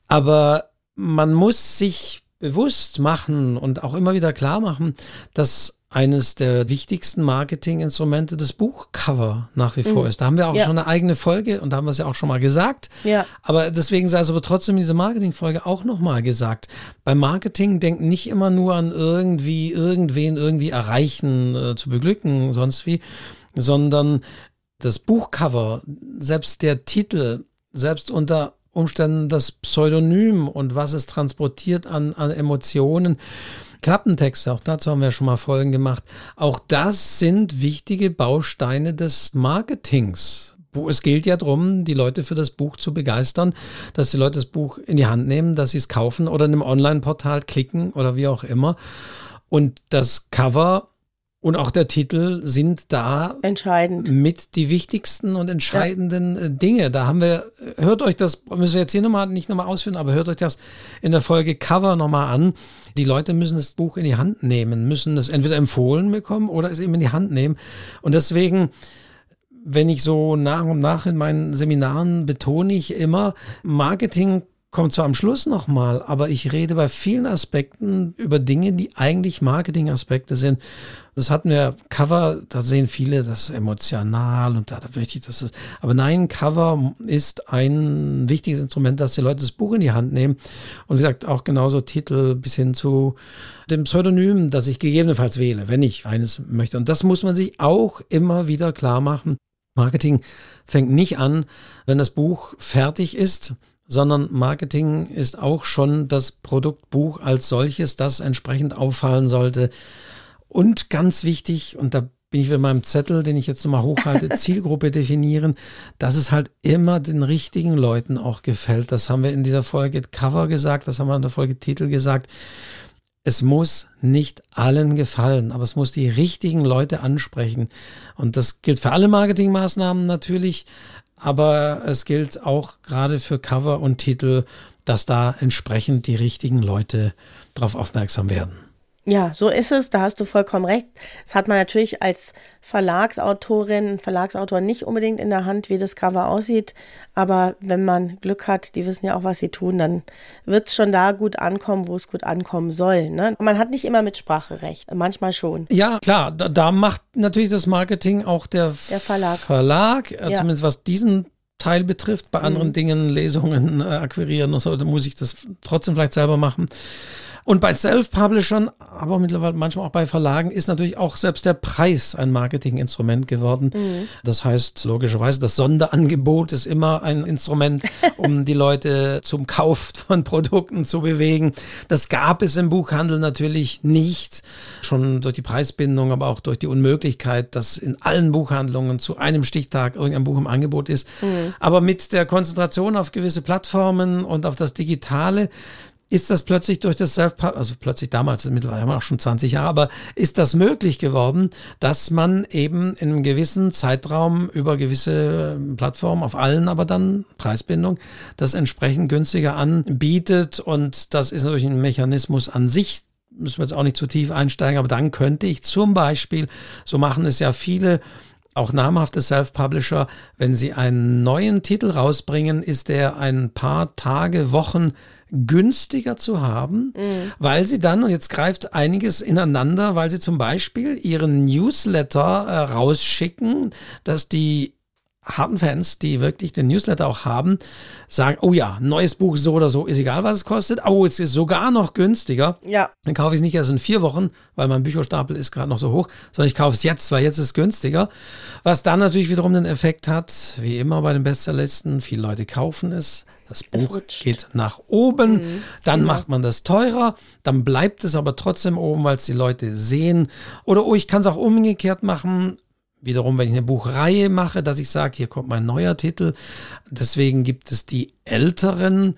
aber man muss sich bewusst machen und auch immer wieder klar machen, dass eines der wichtigsten Marketinginstrumente das Buchcover nach wie vor ist. Da haben wir auch Ja. schon eine eigene Folge und da haben wir es ja auch schon mal gesagt. Ja. Aber deswegen sei es aber trotzdem in dieser Marketingfolge auch nochmal gesagt. Beim Marketing denken nicht immer nur an irgendwie, irgendwen irgendwie erreichen, äh, zu beglücken, sonst wie, sondern das Buchcover, selbst der Titel, selbst unter Umständen das Pseudonym und was es transportiert an, an Emotionen. Klappentexte, auch dazu haben wir schon mal Folgen gemacht. Auch das sind wichtige Bausteine des Marketings. Es gilt ja darum, die Leute für das Buch zu begeistern, dass die Leute das Buch in die Hand nehmen, dass sie es kaufen oder in einem Online-Portal klicken oder wie auch immer. Und das Cover und auch der Titel sind da Entscheidend. mit die wichtigsten und entscheidenden äh, Dinge. Da haben wir, hört euch das, müssen wir jetzt hier nochmal, nicht nochmal ausführen, aber hört euch das in der Folge Cover nochmal an. Die Leute müssen das Buch in die Hand nehmen, müssen es entweder empfohlen bekommen oder es eben in die Hand nehmen. Und deswegen wenn ich so nach und nach in meinen Seminaren betone ich immer, Marketing kommt zwar am Schluss nochmal, aber ich rede bei vielen Aspekten über Dinge, die eigentlich Marketing-Aspekte sind. Das hatten wir Cover, da sehen viele, das emotional und da, da wichtig, das ist. Aber nein, Cover ist ein wichtiges Instrument, dass die Leute das Buch in die Hand nehmen. Und wie gesagt, auch genauso Titel bis hin zu dem Pseudonym, das ich gegebenenfalls wähle, wenn ich eines möchte. Und das muss man sich auch immer wieder klar machen. Marketing fängt nicht an, wenn das Buch fertig ist, sondern Marketing ist auch schon das Produktbuch als solches, das entsprechend auffallen sollte. Und ganz wichtig, und da bin ich mit meinem Zettel, den ich jetzt nochmal hochhalte, Zielgruppe definieren, dass es halt immer den richtigen Leuten auch gefällt. Das haben wir in dieser Folge Cover gesagt, das haben wir in der Folge Titel gesagt. Es muss nicht allen gefallen, aber es muss die richtigen Leute ansprechen. Und das gilt für alle Marketingmaßnahmen natürlich, aber es gilt auch gerade für Cover und Titel, dass da entsprechend die richtigen Leute darauf aufmerksam werden. Ja, so ist es, da hast du vollkommen recht. Das hat man natürlich als Verlagsautorin, Verlagsautor nicht unbedingt in der Hand, wie das Cover aussieht. Aber wenn man Glück hat, die wissen ja auch, was sie tun, dann wird es schon da gut ankommen, wo es gut ankommen soll. Ne? Man hat nicht immer Mitspracherecht, manchmal schon. Ja, klar, da, da macht natürlich das Marketing auch der, der Verlag. Verlag, äh, ja. zumindest was diesen Teil betrifft. Bei anderen mhm. Dingen, Lesungen äh, akquirieren und so, da muss ich das trotzdem vielleicht selber machen. Und bei Self-Publishern, aber mittlerweile manchmal auch bei Verlagen, ist natürlich auch selbst der Preis ein Marketinginstrument geworden. Mhm. Das heißt, logischerweise, das Sonderangebot ist immer ein Instrument, um die Leute zum Kauf von Produkten zu bewegen. Das gab es im Buchhandel natürlich nicht, schon durch die Preisbindung, aber auch durch die Unmöglichkeit, dass in allen Buchhandlungen zu einem Stichtag irgendein Buch im Angebot ist. Mhm. Aber mit der Konzentration auf gewisse Plattformen und auf das Digitale ist das plötzlich durch das self also plötzlich damals, mittlerweile haben wir auch schon 20 Jahre, aber ist das möglich geworden, dass man eben in einem gewissen Zeitraum über gewisse Plattformen, auf allen aber dann Preisbindung, das entsprechend günstiger anbietet? Und das ist natürlich ein Mechanismus an sich, müssen wir jetzt auch nicht zu tief einsteigen, aber dann könnte ich zum Beispiel, so machen es ja viele, auch namhafte Self-Publisher, wenn sie einen neuen Titel rausbringen, ist der ein paar Tage, Wochen günstiger zu haben, mhm. weil sie dann, und jetzt greift einiges ineinander, weil sie zum Beispiel ihren Newsletter äh, rausschicken, dass die harten Fans, die wirklich den Newsletter auch haben, sagen, oh ja, neues Buch so oder so, ist egal, was es kostet. Oh, es ist sogar noch günstiger. Ja. Dann kaufe ich es nicht erst in vier Wochen, weil mein Bücherstapel ist gerade noch so hoch, sondern ich kaufe es jetzt, weil jetzt ist es günstiger. Was dann natürlich wiederum den Effekt hat, wie immer bei den Bestsellerlisten, viele Leute kaufen es, das Buch geht nach oben, mhm. dann ja. macht man das teurer, dann bleibt es aber trotzdem oben, weil es die Leute sehen. Oder oh, ich kann es auch umgekehrt machen. Wiederum, wenn ich eine Buchreihe mache, dass ich sage, hier kommt mein neuer Titel. Deswegen gibt es die älteren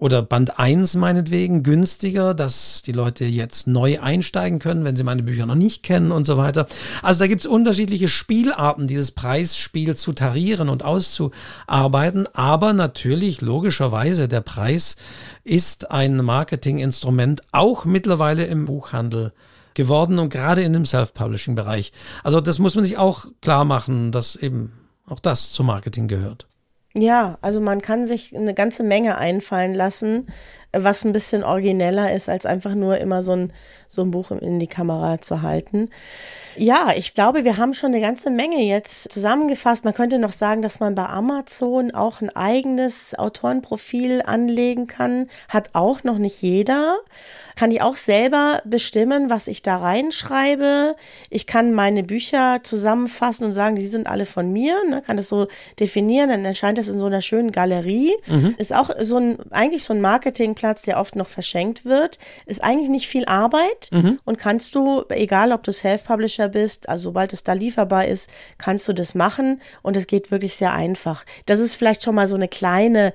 oder Band 1 meinetwegen günstiger, dass die Leute jetzt neu einsteigen können, wenn sie meine Bücher noch nicht kennen und so weiter. Also da gibt es unterschiedliche Spielarten, dieses Preisspiel zu tarieren und auszuarbeiten. Aber natürlich, logischerweise, der Preis ist ein Marketinginstrument, auch mittlerweile im Buchhandel geworden und gerade in dem Self-Publishing-Bereich. Also das muss man sich auch klar machen, dass eben auch das zum Marketing gehört. Ja, also man kann sich eine ganze Menge einfallen lassen, was ein bisschen origineller ist, als einfach nur immer so ein, so ein Buch in die Kamera zu halten. Ja, ich glaube, wir haben schon eine ganze Menge jetzt zusammengefasst. Man könnte noch sagen, dass man bei Amazon auch ein eigenes Autorenprofil anlegen kann. Hat auch noch nicht jeder kann ich auch selber bestimmen, was ich da reinschreibe. Ich kann meine Bücher zusammenfassen und sagen, die sind alle von mir, ne, kann das so definieren, dann erscheint es in so einer schönen Galerie. Mhm. Ist auch so ein, eigentlich so ein Marketingplatz, der oft noch verschenkt wird. Ist eigentlich nicht viel Arbeit mhm. und kannst du, egal ob du Self-Publisher bist, also sobald es da lieferbar ist, kannst du das machen und es geht wirklich sehr einfach. Das ist vielleicht schon mal so eine kleine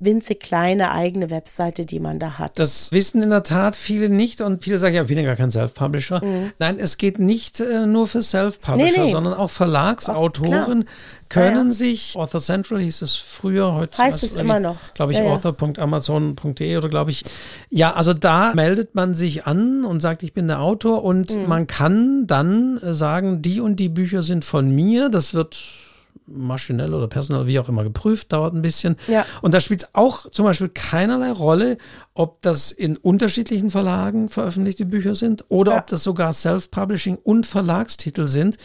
winzig kleine eigene Webseite, die man da hat. Das wissen in der Tat viele nicht und viele sagen, ja, ich bin ja gar kein Self-Publisher. Mhm. Nein, es geht nicht äh, nur für Self-Publisher, nee, nee. sondern auch Verlagsautoren auch, können ja, ja. sich, Author Central hieß es früher, heute heißt es immer noch. Glaube ich, ja, author.amazon.de oder glaube ich. Ja, also da meldet man sich an und sagt, ich bin der Autor und mhm. man kann dann äh, sagen, die und die Bücher sind von mir. Das wird maschinell oder personell, wie auch immer, geprüft, dauert ein bisschen. Ja. Und da spielt es auch zum Beispiel keinerlei Rolle, ob das in unterschiedlichen Verlagen veröffentlichte Bücher sind oder Ja. ob das sogar Self-Publishing und Verlagstitel sind.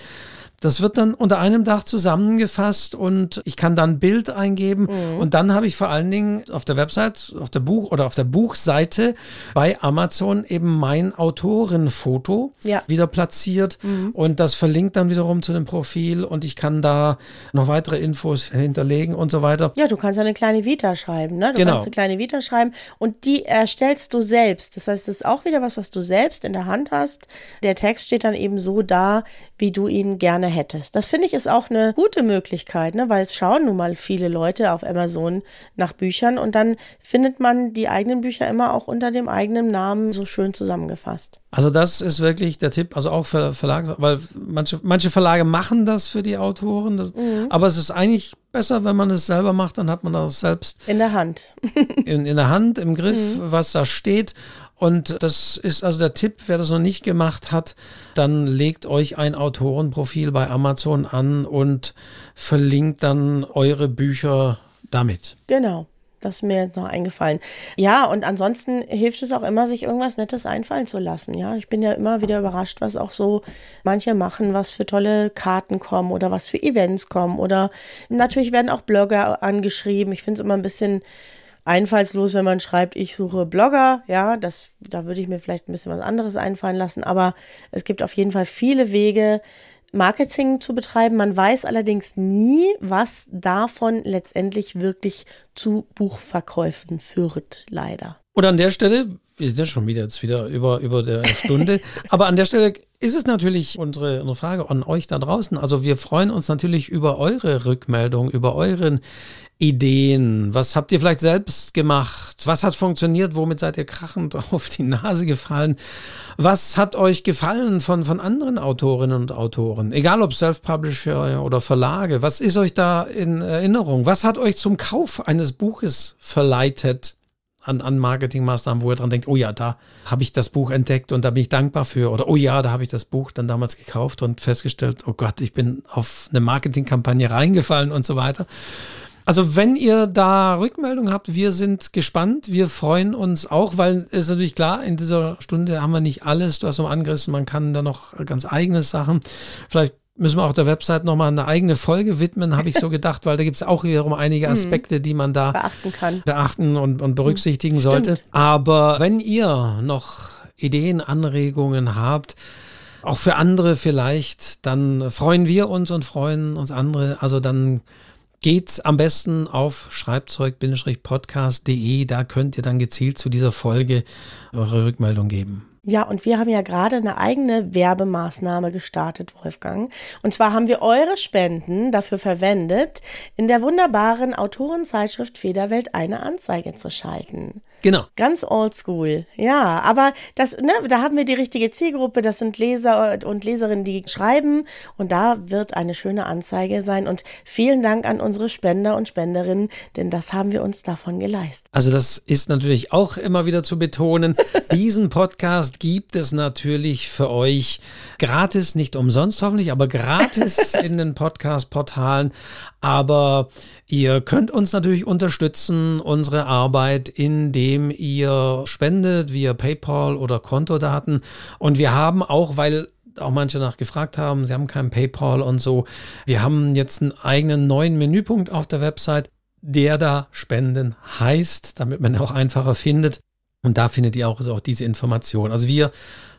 Das wird dann unter einem Dach zusammengefasst und ich kann dann ein Bild eingeben Mhm. und dann habe ich vor allen Dingen auf der Website, auf der Buch oder auf der Buchseite bei Amazon eben mein Autorenfoto Ja. Mhm. wieder platziert und das verlinkt dann wiederum zu dem Profil und ich kann da noch weitere Infos hinterlegen und so weiter. Ja, du kannst eine kleine Vita schreiben, ne? Du Genau. kannst eine kleine Vita schreiben und die erstellst du selbst. Das heißt, das ist auch wieder was, was du selbst in der Hand hast. Der Text steht dann eben so da, wie du ihn gerne hättest. Das finde ich ist auch eine gute Möglichkeit, ne? Weil es schauen nun mal viele Leute auf Amazon nach Büchern und dann findet man die eigenen Bücher immer auch unter dem eigenen Namen so schön zusammengefasst. Also das ist wirklich der Tipp, also auch für Verlage, weil manche, manche Verlage machen das für die Autoren, das, aber es ist eigentlich besser, wenn man es selber macht, dann hat man auch selbst In der Hand. in, in der Hand, im Griff, was da steht. Und das ist also der Tipp, wer das noch nicht gemacht hat, dann legt euch ein Autorenprofil bei Amazon an und verlinkt dann eure Bücher damit. Genau. Das ist mir jetzt noch eingefallen. Ja, und ansonsten hilft es auch immer, sich irgendwas Nettes einfallen zu lassen. Ja, ich bin ja immer wieder überrascht, was auch so manche machen, was für tolle Karten kommen oder was für Events kommen. Oder natürlich werden auch Blogger angeschrieben. Ich finde es immer ein bisschen einfallslos, wenn man schreibt, ich suche Blogger. Ja, das, da würde ich mir vielleicht ein bisschen was anderes einfallen lassen. Aber es gibt auf jeden Fall viele Wege, Marketing zu betreiben. Man weiß allerdings nie, was davon letztendlich wirklich zu Buchverkäufen führt, leider. Und an der Stelle, wir sind ja schon wieder jetzt wieder über, über der Stunde, aber an der Stelle ist es natürlich unsere, unsere Frage an euch da draußen. Also wir freuen uns natürlich über eure Rückmeldung, über euren Ideen. Was habt ihr vielleicht selbst gemacht? Was hat funktioniert? Womit seid ihr krachend auf die Nase gefallen? Was hat euch gefallen von, von anderen Autorinnen und Autoren? Egal ob Self-Publisher oder Verlage. Was ist euch da in Erinnerung? Was hat euch zum Kauf eines Buches verleitet? An, an Marketingmaßnahmen, wo ihr dran denkt, oh ja, da habe ich das Buch entdeckt und da bin ich dankbar für. Oder oh ja, da habe ich das Buch dann damals gekauft und festgestellt, oh Gott, ich bin auf eine Marketingkampagne reingefallen und so weiter. Also wenn ihr da Rückmeldung habt, wir sind gespannt, wir freuen uns auch, weil es ist natürlich klar, in dieser Stunde haben wir nicht alles, du hast noch angerissen, man kann da noch ganz eigene Sachen. Vielleicht müssen wir auch der Website nochmal eine eigene Folge widmen, habe ich so gedacht, weil da gibt es auch wiederum einige Aspekte, die man da beachten kann. Beachten und, und berücksichtigen sollte. Aber wenn ihr noch Ideen, Anregungen habt, auch für andere vielleicht, dann freuen wir uns und freuen uns andere. Also dann geht's am besten auf schreibzeug-podcast.de. Da könnt ihr dann gezielt zu dieser Folge eure Rückmeldung geben. Ja, und wir haben ja gerade eine eigene Werbemaßnahme gestartet, Wolfgang. Und zwar haben wir eure Spenden dafür verwendet, in der wunderbaren Autorenzeitschrift Federwelt eine Anzeige zu schalten. Genau. Ganz oldschool, ja. Aber das, ne, da haben wir die richtige Zielgruppe. Das sind Leser und Leserinnen, die schreiben. Und da wird eine schöne Anzeige sein. Und vielen Dank an unsere Spender und Spenderinnen, denn das haben wir uns davon geleistet. Also das ist natürlich auch immer wieder zu betonen. Diesen Podcast gibt es natürlich für euch gratis, nicht umsonst hoffentlich, aber gratis in den Podcast-Portalen. Aber ihr könnt uns natürlich unterstützen, unsere Arbeit, indem ihr spendet via PayPal oder Kontodaten. Und wir haben auch, weil auch manche nachgefragt haben, sie haben kein PayPal und so, wir haben jetzt einen eigenen neuen Menüpunkt auf der Website, der da Spenden heißt, damit man auch einfacher findet. Und da findet ihr auch, also auch diese Information. Also wir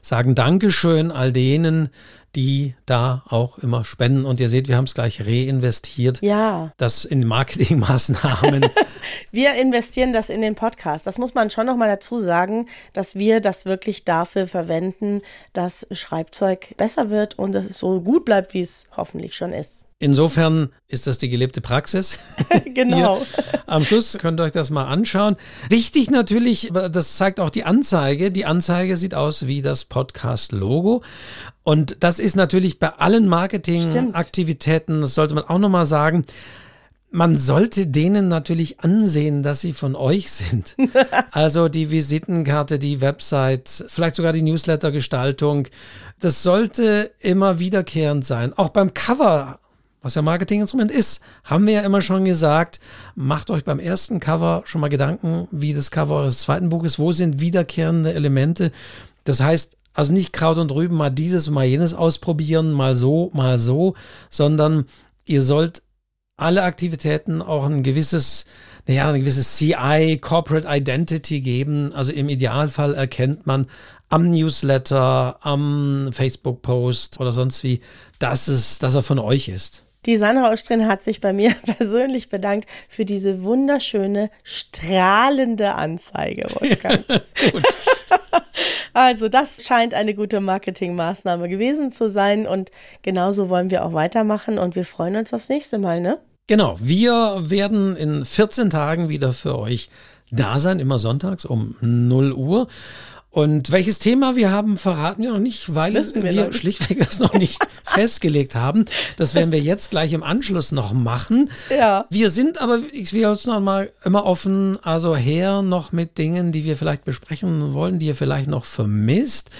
sagen Dankeschön all denen, die da auch immer spenden. Und ihr seht, wir haben es gleich reinvestiert. Ja. Das in Marketingmaßnahmen. wir investieren das in den Podcast. Das muss man schon nochmal dazu sagen, dass wir das wirklich dafür verwenden, dass Schreibzeug besser wird und es so gut bleibt, wie es hoffentlich schon ist. Insofern ist das die gelebte Praxis. genau. Hier. Am Schluss könnt ihr euch das mal anschauen. Wichtig natürlich, das zeigt auch die Anzeige. Die Anzeige sieht aus wie das Podcast-Logo. Und das ist natürlich bei allen Marketingaktivitäten, das sollte man auch nochmal sagen, man sollte denen natürlich ansehen, dass sie von euch sind. Also die Visitenkarte, die Website, vielleicht sogar die Newsletter-Gestaltung. Das sollte immer wiederkehrend sein. Auch beim Cover was ja Marketinginstrument ist, haben wir ja immer schon gesagt, macht euch beim ersten Cover schon mal Gedanken, wie das Cover eures zweiten Buches, wo sind wiederkehrende Elemente. Das heißt, also nicht Kraut und Rüben mal dieses, mal jenes ausprobieren, mal so, mal so, sondern ihr sollt alle Aktivitäten auch ein gewisses, naja, ein gewisses CI, Corporate Identity geben. Also im Idealfall erkennt man am Newsletter, am Facebook-Post oder sonst wie, dass, es, dass er von euch ist. Die Sandra Ostrin hat sich bei mir persönlich bedankt für diese wunderschöne, strahlende Anzeige, Wolfgang. also das scheint eine gute Marketingmaßnahme gewesen zu sein und genauso wollen wir auch weitermachen und wir freuen uns aufs nächste Mal, ne? Genau, wir werden in 14 Tagen wieder für euch da sein, immer sonntags um 0 Uhr. Und welches Thema wir haben, verraten wir noch nicht, weil wir, wir schlichtweg das noch nicht festgelegt haben. Das werden wir jetzt gleich im Anschluss noch machen. Ja. Wir sind aber, ich will uns noch mal immer offen, also her noch mit Dingen, die wir vielleicht besprechen wollen, die ihr vielleicht noch vermisst.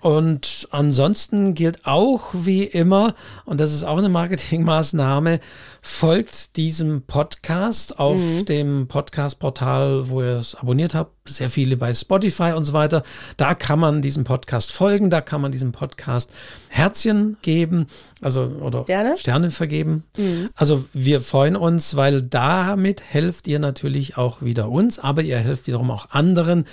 Und ansonsten gilt auch wie immer, und das ist auch eine Marketingmaßnahme, folgt diesem Podcast auf mhm. dem Podcast-Portal, wo ihr es abonniert habt. Sehr viele bei Spotify und so weiter. Da kann man diesem Podcast folgen, da kann man diesem Podcast Herzchen geben, also oder Sterne, Sterne vergeben. Mhm. Also wir freuen uns, weil damit helft ihr natürlich auch wieder uns, aber ihr helft wiederum auch anderen.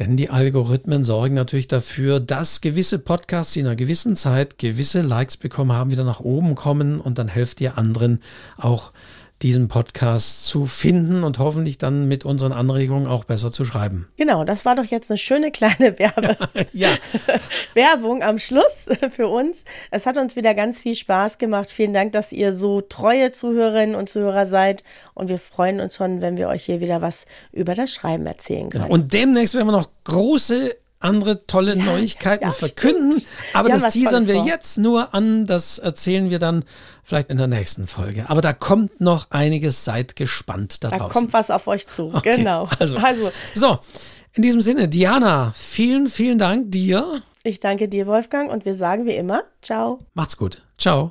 Denn die Algorithmen sorgen natürlich dafür, dass gewisse Podcasts, die in einer gewissen Zeit gewisse Likes bekommen haben, wieder nach oben kommen und dann helft ihr anderen auch diesen Podcast zu finden und hoffentlich dann mit unseren Anregungen auch besser zu schreiben. Genau, das war doch jetzt eine schöne kleine Werbe ja. Werbung am Schluss für uns. Es hat uns wieder ganz viel Spaß gemacht. Vielen Dank, dass ihr so treue Zuhörerinnen und Zuhörer seid und wir freuen uns schon, wenn wir euch hier wieder was über das Schreiben erzählen können. Genau. Und demnächst werden wir noch große andere tolle ja, Neuigkeiten ja, verkünden. Stimmt. Aber ja, das teasern wir vor. jetzt nur an. Das erzählen wir dann vielleicht in der nächsten Folge. Aber da kommt noch einiges. Seid gespannt da, da draußen. Da kommt was auf euch zu. Okay, genau. Also, also, so, in diesem Sinne, Diana, vielen, vielen Dank dir. Ich danke dir, Wolfgang, und wir sagen wie immer, ciao. Macht's gut. Ciao.